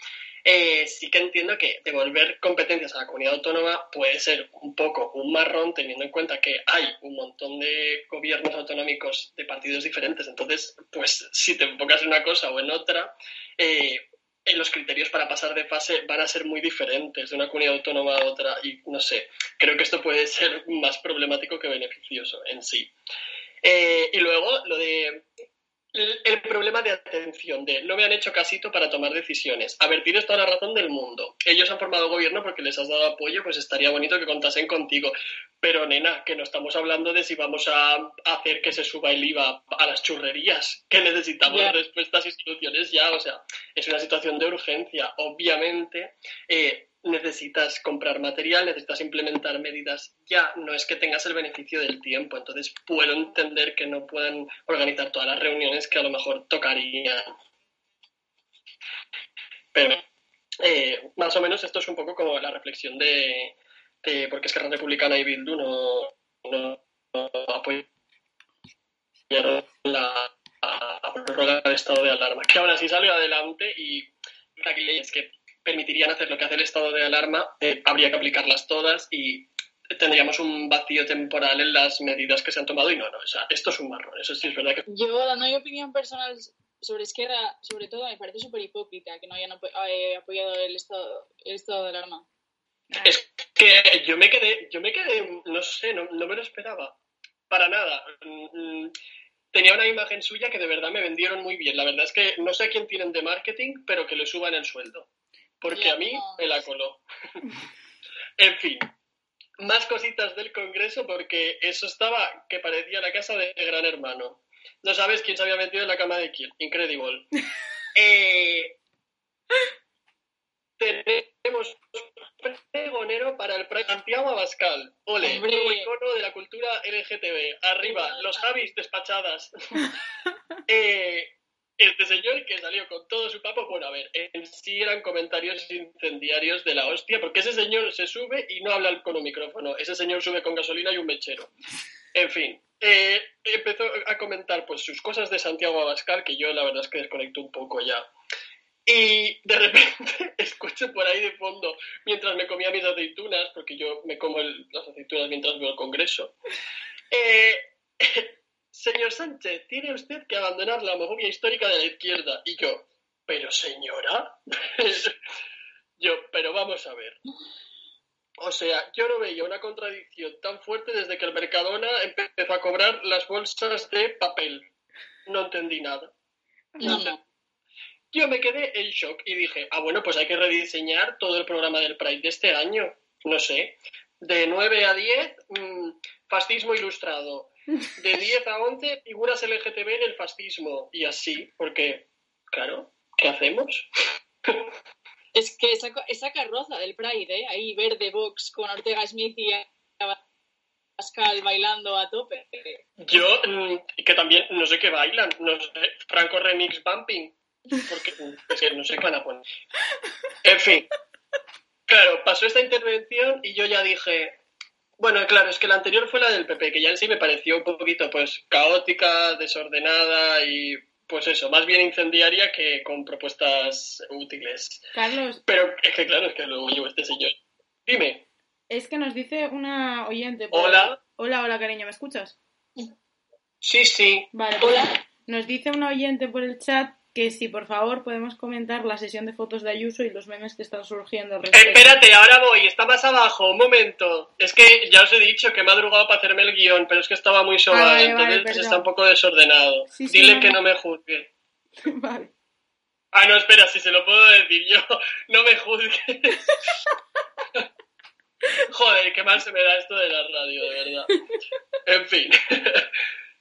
eh, sí que entiendo que devolver competencias a la comunidad autónoma puede ser un poco un marrón teniendo en cuenta que hay un montón de gobiernos autonómicos de partidos diferentes. Entonces, pues si te enfocas en una cosa o en otra, eh, eh, los criterios para pasar de fase van a ser muy diferentes de una comunidad autónoma a otra y no sé, creo que esto puede ser más problemático que beneficioso en sí. Eh, y luego lo de el, problema de atención, de no me han hecho casito para tomar decisiones. A ver, tienes toda la razón del mundo. Ellos han formado gobierno porque les has dado apoyo, pues estaría bonito que contasen contigo. Pero, nena, que no estamos hablando de si vamos a hacer que se suba el IVA a las churrerías, que necesitamos
Ya.
respuestas y soluciones ya. O sea, es una situación de urgencia. Obviamente, eh, necesitas comprar material, necesitas implementar medidas ya. No es que tengas el beneficio del tiempo. Entonces, puedo entender que no puedan organizar todas las reuniones que a lo mejor tocarían. Pero, eh, más o menos, esto es un poco como la reflexión de, de por qué Esquerra Republicana y Bildu no, no, no apoyaron la, prórroga del estado de alarma, que ahora sí salió adelante y aquí leyes que permitirían hacer lo que hace el estado de alarma, eh, habría que aplicarlas todas y tendríamos un vacío temporal en las medidas que se han tomado y no, no, o sea, esto es un marrón, eso sí es verdad que
Yo, dando mi opinión personal sobre Esquerra, sobre todo, me parece súper hipócrita que no hayan eh, apoyado el estado, el estado de alarma.
Es que yo me quedé, yo me quedé, no sé, no, no me lo esperaba. Para nada. Mm, mm, Tenía una imagen suya que de verdad me vendieron muy bien. La verdad es que no sé a quién tienen de marketing, pero que le suban el sueldo. Porque a mí me la coló. en fin. Más cositas del Congreso porque eso estaba que parecía la casa de Gran Hermano. No sabes quién se había metido en la cama de quién. Incredible. Eh, tenemos un pregonero para el Pride Santiago Abascal. Ole, nuevo icono de la cultura LGTB. Arriba, los Javis despachadas. Eh, este señor que salió con todo su papo, bueno, a ver, en sí eran comentarios incendiarios de la hostia, porque ese señor se sube y no habla con un micrófono. Ese señor sube con gasolina y un mechero. En fin, eh, empezó a comentar pues sus cosas de Santiago Abascal, que yo la verdad es que desconecto un poco ya. Y de repente escucho por ahí de fondo, mientras me comía mis aceitunas, porque yo me como el- las aceitunas mientras veo el Congreso, eh, señor Sánchez, tiene usted que abandonar la homofobia histórica de la izquierda. Y yo, pero señora, yo, pero vamos a ver. O sea, yo no veía una contradicción tan fuerte desde que el Mercadona empezó a cobrar las bolsas de papel. No entendí nada.
No,
sé. Yo me quedé en shock y dije, ah, bueno, pues hay que rediseñar todo el programa del Pride de este año. No sé, de 9 a 10, mm, fascismo ilustrado. De 10 a 11, figuras LGTB en el fascismo. Y así, porque, claro, ¿qué hacemos?
Es que esa, carroza del Pride, ¿eh? ahí verde box con Ortega Smith y Pascal bailando a tope.
Yo, mm, que también, no sé qué bailan, no sé, Franco Remix Bumping. porque es que no sé qué van a poner. En fin, claro, pasó esta intervención y yo ya dije, bueno, claro, es que la anterior fue la del PP, que ya en sí me pareció un poquito pues caótica, desordenada y pues eso, más bien incendiaria que con propuestas útiles.
Carlos,
Pero es que claro, es que luego llevo este señor. Dime,
es que nos dice una oyente. por-
Hola.
Hola, hola, cariño, ¿me escuchas?
sí, sí,
Vale, pues nos dice una oyente por el chat que si por favor podemos comentar la sesión de fotos de Ayuso y los memes que están surgiendo al respecto.
Espérate, ahora voy, está más abajo, un momento. Es que ya os he dicho que me ha madrugado para hacerme el guion, pero es que estaba muy sobado,
Ah, vale,
entonces
vale,
está un poco desordenado.
Sí,
Dile que
no.
no me juzgue.
vale.
Ah, no, espera, si se lo puedo decir yo, no me juzgues. Joder, qué mal se me da esto de la radio, de verdad. En fin,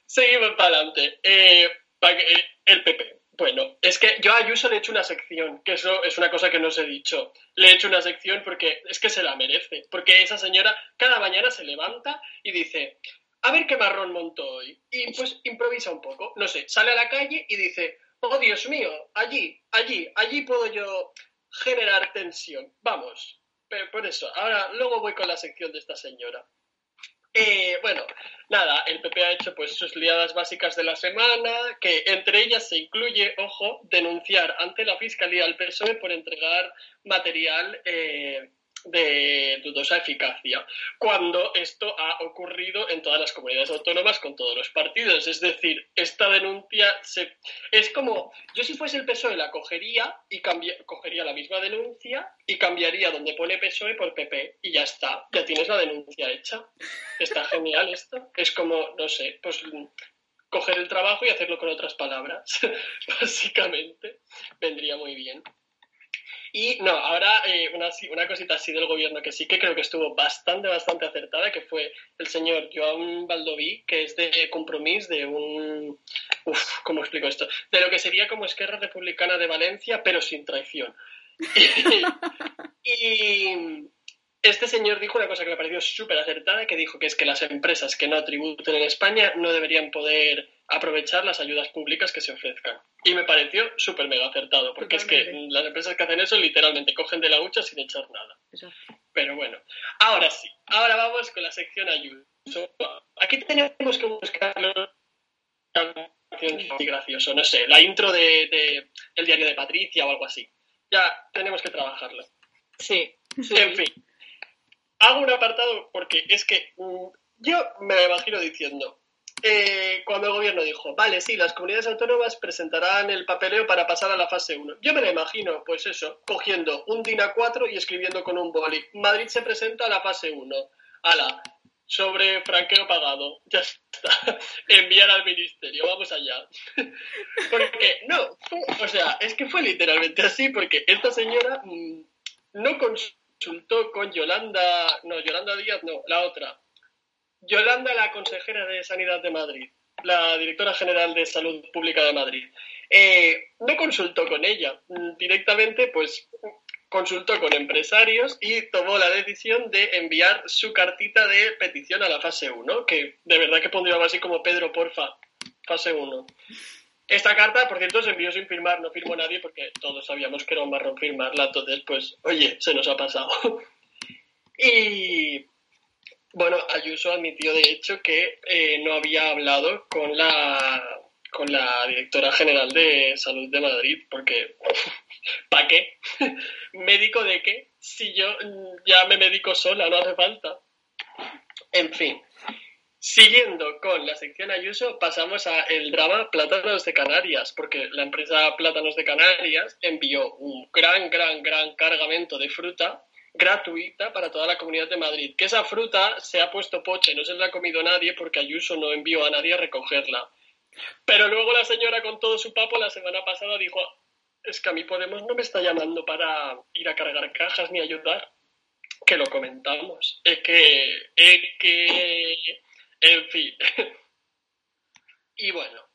seguimos para adelante. Eh, pa- eh, el PP. Bueno, es que yo a Ayuso le he hecho una sección, que eso es una cosa que no os he dicho. Le he hecho una sección porque es que se la merece. Porque esa señora cada mañana se levanta y dice, a ver qué marrón monto hoy. Y pues improvisa un poco. No sé, sale a la calle y dice, oh Dios mío, allí, allí, allí puedo yo generar tensión. Vamos. Por eso, ahora luego voy con la sección de esta señora. Eh, bueno, nada, el PP ha hecho pues sus liadas básicas de la semana, que entre ellas se incluye, ojo, denunciar ante la Fiscalía al PSOE por entregar material eh, de dudosa eficacia, cuando esto ha ocurrido en todas las comunidades autónomas con todos los partidos. Es decir, esta denuncia es como, yo si fuese el PSOE la cogería y cogería la misma denuncia y cambiaría donde pone PSOE por PP y ya está, ya tienes la denuncia hecha. Está genial esto. Es como, no sé, pues coger el trabajo y hacerlo con otras palabras, básicamente. Vendría muy bien. Y no, ahora eh, una, una cosita así del gobierno que sí que creo que estuvo bastante, bastante acertada, que fue el señor Joan Baldoví, que es de Compromís, de un... Uf, ¿cómo explico esto? De lo que sería como Esquerra Republicana de Valencia, pero sin traición. y este señor dijo una cosa que me pareció súper acertada, que dijo que es que las empresas que no tributen en España no deberían poder aprovechar las ayudas públicas que se ofrezcan. Y me pareció súper mega acertado, porque es que las empresas que hacen eso literalmente cogen de la hucha sin echar nada. Pero bueno, ahora sí, ahora vamos con la sección ayuda. Aquí tenemos que buscar muy gracioso, no sé, la intro de, de el diario de Patricia o algo así. Ya tenemos que trabajarlo.
Sí. sí.
En fin, hago un apartado porque es que mm, yo me lo imagino diciendo, eh, cuando el gobierno dijo, vale, sí, las comunidades autónomas presentarán el papeleo para pasar a la fase 1. Yo me lo imagino, pues eso, cogiendo un DIN A4 y escribiendo con un boli. Madrid se presenta a la fase 1. Ala, sobre franqueo pagado. Ya está. Enviar al ministerio, vamos allá. Porque, no, o sea, es que fue literalmente así, porque esta señora mm, no consultó con Yolanda, no, Yolanda Díaz, no, la otra. Yolanda, la consejera de Sanidad de Madrid, la directora general de Salud Pública de Madrid. Eh, no consultó con ella, mm, directamente pues consultó con empresarios y tomó la decisión de enviar su cartita de petición a la fase 1, que de verdad que pondría así como Pedro, porfa, fase 1. Esta carta, por cierto, se envió sin firmar, no firmó nadie porque todos sabíamos que era un marrón firmarla, entonces, pues, oye, se nos ha pasado. y bueno, Ayuso admitió de hecho que eh, no había hablado con la con la directora general de salud de Madrid, porque ¿para qué? ¿Médico de qué? Si yo ya me medico sola, no hace falta. En fin, Siguiendo con la sección Ayuso, pasamos a el drama Plátanos de Canarias, porque la empresa Plátanos de Canarias envió un gran, gran, gran cargamento de fruta gratuita para toda la comunidad de Madrid. Que esa fruta se ha puesto poche, no se la ha comido nadie porque Ayuso no envió a nadie a recogerla. Pero luego la señora con todo su papo la semana pasada dijo, es que a mí Podemos no me está llamando para ir a cargar cajas ni ayudar. Que lo comentamos. Es que, es que, en fin. y bueno,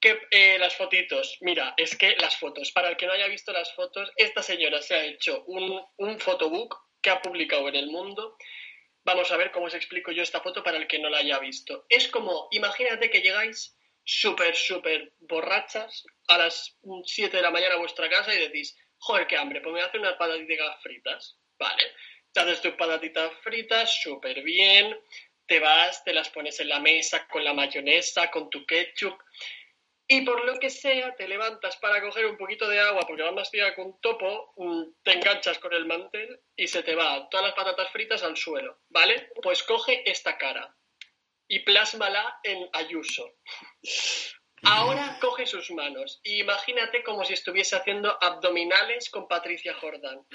que eh, las fotitos. Mira, es que las fotos. Para el que no haya visto las fotos, esta señora se ha hecho un, un photobook que ha publicado en el mundo. Vamos a ver cómo os explico yo esta foto para el que no la haya visto. Es como, imagínate que llegáis súper, súper borrachas a las 7 de la mañana a vuestra casa y decís, joder, qué hambre, pues me hacer unas patatitas fritas. Vale, te haces tus patatitas fritas súper bien, te vas, te las pones en la mesa con la mayonesa, con tu ketchup, y por lo que sea, te levantas para coger un poquito de agua porque vas más tira con un topo, mm, te enganchas con el mantel y se te va todas las patatas fritas al suelo, ¿vale? Pues coge esta cara y plásmala en Ayuso. Ahora coge sus manos y imagínate como si estuviese haciendo abdominales con Patricia Jordan.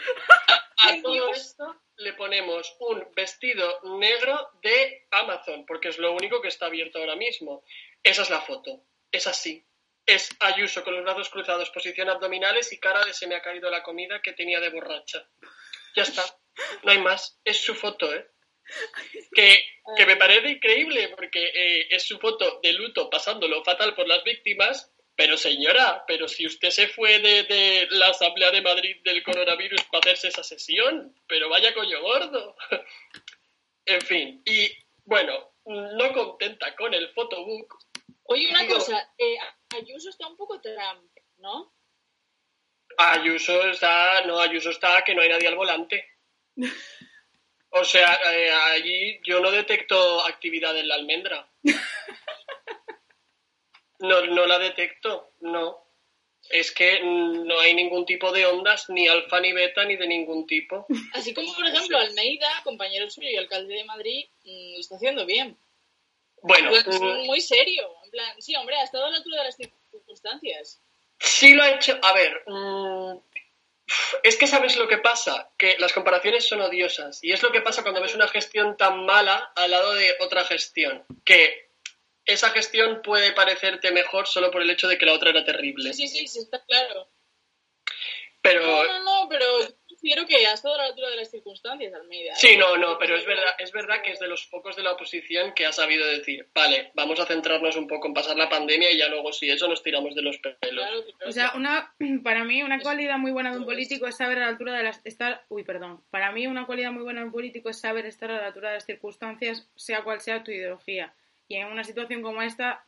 A, a todo esto le ponemos un vestido negro de Amazon, porque es lo único que está abierto ahora mismo. Esa es la foto. Es así. Es Ayuso con los brazos cruzados, posición abdominales y cara de se me ha caído la comida que tenía de borracha. Ya está. No hay más. Es su foto, ¿eh? Que, que me parece increíble porque eh, es su foto de luto pasándolo fatal por las víctimas. Pero señora, pero si usted se fue de, de la Asamblea de Madrid del coronavirus para hacerse esa sesión, pero vaya coño gordo. en fin, y bueno, no contenta con el photobook,
Oye, una
Digo-
cosa, eh, Ayuso está un poco Trump, ¿no?
Ayuso está, no, Ayuso está que no hay nadie al volante. O sea, eh, allí yo no detecto actividad en la almendra. No, no la detecto, no. Es que no hay ningún tipo de ondas, ni alfa ni beta, ni de ningún tipo.
Así como, por ejemplo, Almeida, compañero suyo y alcalde de Madrid, mm, lo está haciendo bien.
Bueno,
Pues,
mm,
muy serio. En plan, sí, hombre, ha estado a la altura de las circunstancias.
Sí lo ha hecho. A ver, mm, es que sabes lo que pasa, que las comparaciones son odiosas. Y es lo que pasa cuando ves una gestión tan mala al lado de otra gestión. Que esa gestión puede parecerte mejor solo por el hecho de que la otra era terrible.
Sí, sí, sí, está claro.
Pero
No, no, no, pero considero que ha estado a la altura de las circunstancias, Almeida. ¿eh?
sí, no, no, pero es verdad, es verdad que es de los pocos de la oposición que ha sabido decir, vale, vamos a centrarnos un poco en pasar la pandemia y ya luego si eso nos tiramos de los pelos.
Claro, claro,
O sea, una, para mí una cualidad muy buena de un político es saber a la altura de las estar, uy, perdón. Para mí una cualidad muy buena de un político es saber estar a la altura de las circunstancias, sea cual sea tu ideología. Y en una situación como esta,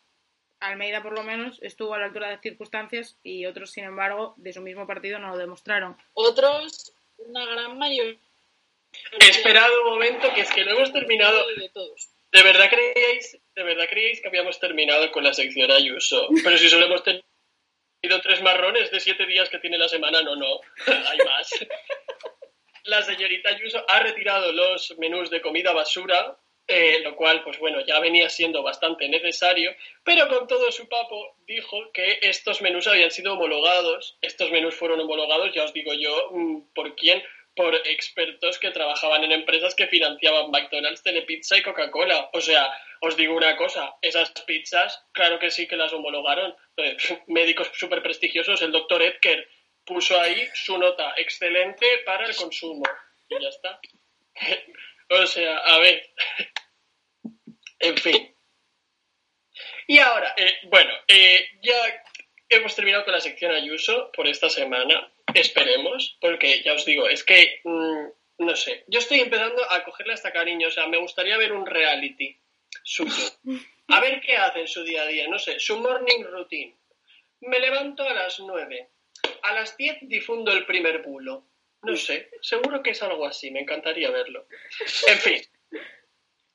Almeida por lo menos estuvo a la altura de las circunstancias y otros, sin embargo, de su mismo partido no lo demostraron.
Otros, una gran mayoría.
Esperad un momento, que es que no hemos terminado.
De todos.
¿De verdad creíais, de verdad creíais que habíamos terminado con la sección Ayuso? Pero si solo hemos tenido tres marrones de siete días que tiene la semana, no, no, hay más. La señorita Ayuso ha retirado los menús de comida basura, eh, lo cual, pues bueno, ya venía siendo bastante necesario, pero con todo su papo dijo que estos menús habían sido homologados. Estos menús fueron homologados, ya os digo yo, mm, ¿por quién? Por expertos que trabajaban en empresas que financiaban McDonald's, Telepizza y Coca-Cola. O sea, os digo una cosa, esas pizzas, claro que sí que las homologaron. Eh, médicos súper prestigiosos, el doctor Edker puso ahí su nota excelente para el consumo. Y ya está. o sea, a ver. en fin. Y ahora, eh, bueno, eh, ya hemos terminado con la sección Ayuso por esta semana. Esperemos, porque ya os digo, es que, mm, no sé, yo estoy empezando a cogerle hasta cariño. O sea, me gustaría ver un reality suyo. A ver qué hace en su día a día, no sé, su morning routine. Me levanto a las 9. A las 10 difundo el primer bulo. No sé, seguro que es algo así, me encantaría verlo. En fin,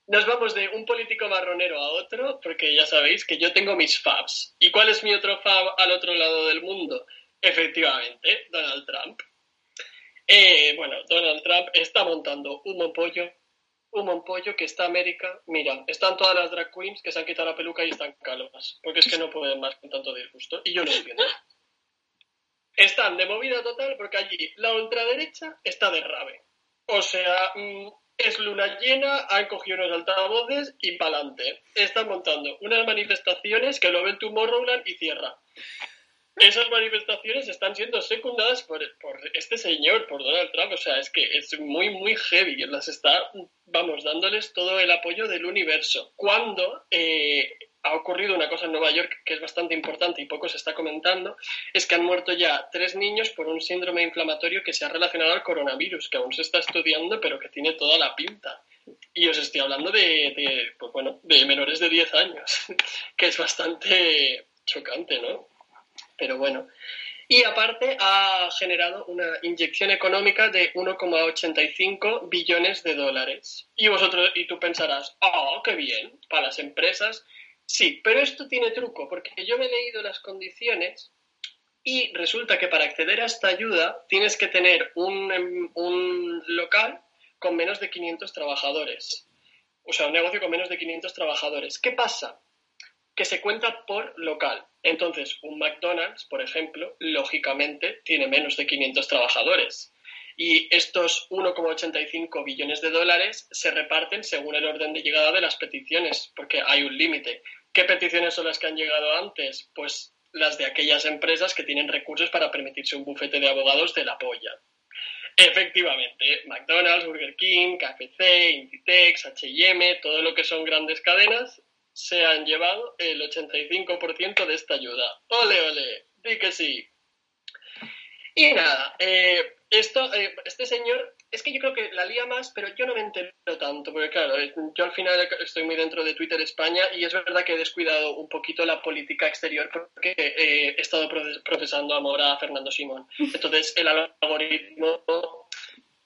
nos vamos de un político marronero a otro, porque ya sabéis que yo tengo mis fabs. ¿Y cuál es mi otro fab al otro lado del mundo? Efectivamente, Donald Trump. Eh, bueno, Donald Trump está montando un mompollo, un mompollo que está América. Mira, están todas las drag queens que se han quitado la peluca y están calvas, porque es que no pueden más con tanto disgusto. Y yo no entiendo. Están de movida total porque allí la ultraderecha está de rave. O sea, mm, es luna llena, han cogido unos altavoces y pa'lante. Están montando unas manifestaciones que lo ven Tomorrowland y cierra. Esas manifestaciones están siendo secundadas por, por este señor, por Donald Trump. O sea, es que es muy, muy heavy. Las está, vamos, dándoles todo el apoyo del universo. Cuando eh, ha ocurrido una cosa en Nueva York que es bastante importante y poco se está comentando, es que han muerto ya tres niños por un síndrome inflamatorio que se ha relacionado al coronavirus, que aún se está estudiando, pero que tiene toda la pinta. Y os estoy hablando de, pues bueno, de menores de 10 años, que es bastante chocante, ¿no? Pero bueno. Y aparte ha generado una inyección económica de 1,85 billones de dólares. Y vosotros, y tú pensarás, oh, qué bien, para las empresas. Sí, pero esto tiene truco, porque yo me he leído las condiciones y resulta que para acceder a esta ayuda tienes que tener un, em, un local con menos de 500 trabajadores. O sea, un negocio con menos de 500 trabajadores. ¿Qué pasa? Que se cuenta por local. Entonces, un McDonald's, por ejemplo, lógicamente tiene menos de 500 trabajadores. Y estos 1,85 billones de dólares se reparten según el orden de llegada de las peticiones, porque hay un límite. ¿Qué peticiones son las que han llegado antes? Pues las de aquellas empresas que tienen recursos para permitirse un bufete de abogados de la polla. Efectivamente, McDonald's, Burger King, KFC, Inditex, H&M, todo lo que son grandes cadenas, se han llevado el 85% de esta ayuda. Ole, ole, di que sí. Y nada, eh, esto, eh, este señor, es que yo creo que la lía más, pero yo no me entero tanto, porque claro, eh, yo al final estoy muy dentro de Twitter España y es verdad que he descuidado un poquito la política exterior porque eh, he estado proces- procesando amor a Fernando Simón. Entonces el algoritmo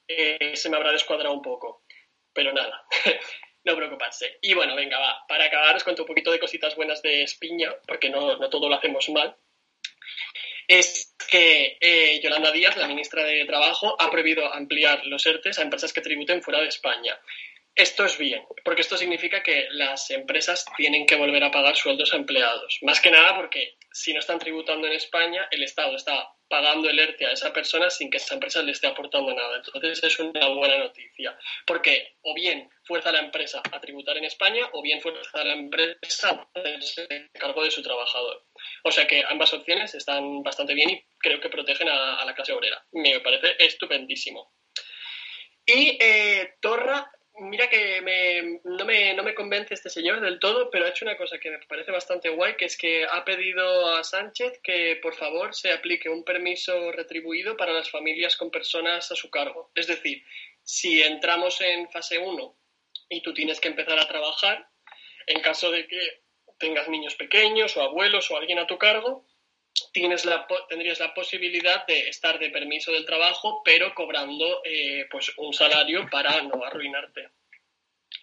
eh, se me habrá descuadrado un poco, pero nada. No preocuparse. Y bueno, venga, va. Para acabar, os cuento un poquito de cositas buenas de Espiña, porque no, no todo lo hacemos mal es que eh, Yolanda Díaz, la ministra de Trabajo, ha prohibido ampliar los ERTES a empresas que tributen fuera de España. Esto es bien, porque esto significa que las empresas tienen que volver a pagar sueldos a empleados. Más que nada porque si no están tributando en España, el Estado está pagando el ERTE a esa persona sin que esa empresa le esté aportando nada. Entonces es una buena noticia, porque o bien fuerza a la empresa a tributar en España o bien fuerza a la empresa a hacerse cargo de su trabajador. O sea que ambas opciones están bastante bien y creo que protegen a, la clase obrera. Me parece estupendísimo. Y eh, Torra, mira que me- no, me, no me convence este señor del todo, pero ha hecho una cosa que me parece bastante guay, que es que ha pedido a Sánchez que por favor se aplique un permiso retribuido para las familias con personas a su cargo. Es decir, si entramos en fase 1 y tú tienes que empezar a trabajar, en caso de que tengas niños pequeños o abuelos o alguien a tu cargo, tienes la, tendrías la posibilidad de estar de permiso del trabajo, pero cobrando eh, pues un salario para no arruinarte.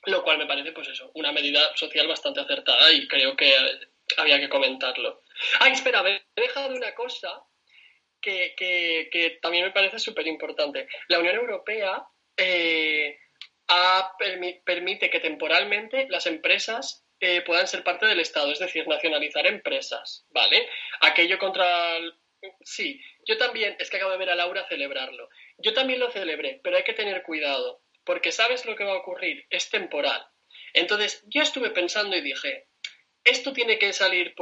Lo cual me parece, pues eso, una medida social bastante acertada y creo que eh, había que comentarlo. Ah, espera, me he dejado una cosa que, que- también me parece súper importante. La Unión Europea eh, permite que temporalmente las empresas puedan ser parte del Estado, es decir, nacionalizar empresas, ¿vale? Aquello contra... el- Sí, yo también, es que acabo de ver a Laura celebrarlo. Yo también lo celebré, pero hay que tener cuidado, porque sabes lo que va a ocurrir, es temporal. Entonces, yo estuve pensando y dije, esto tiene que salir por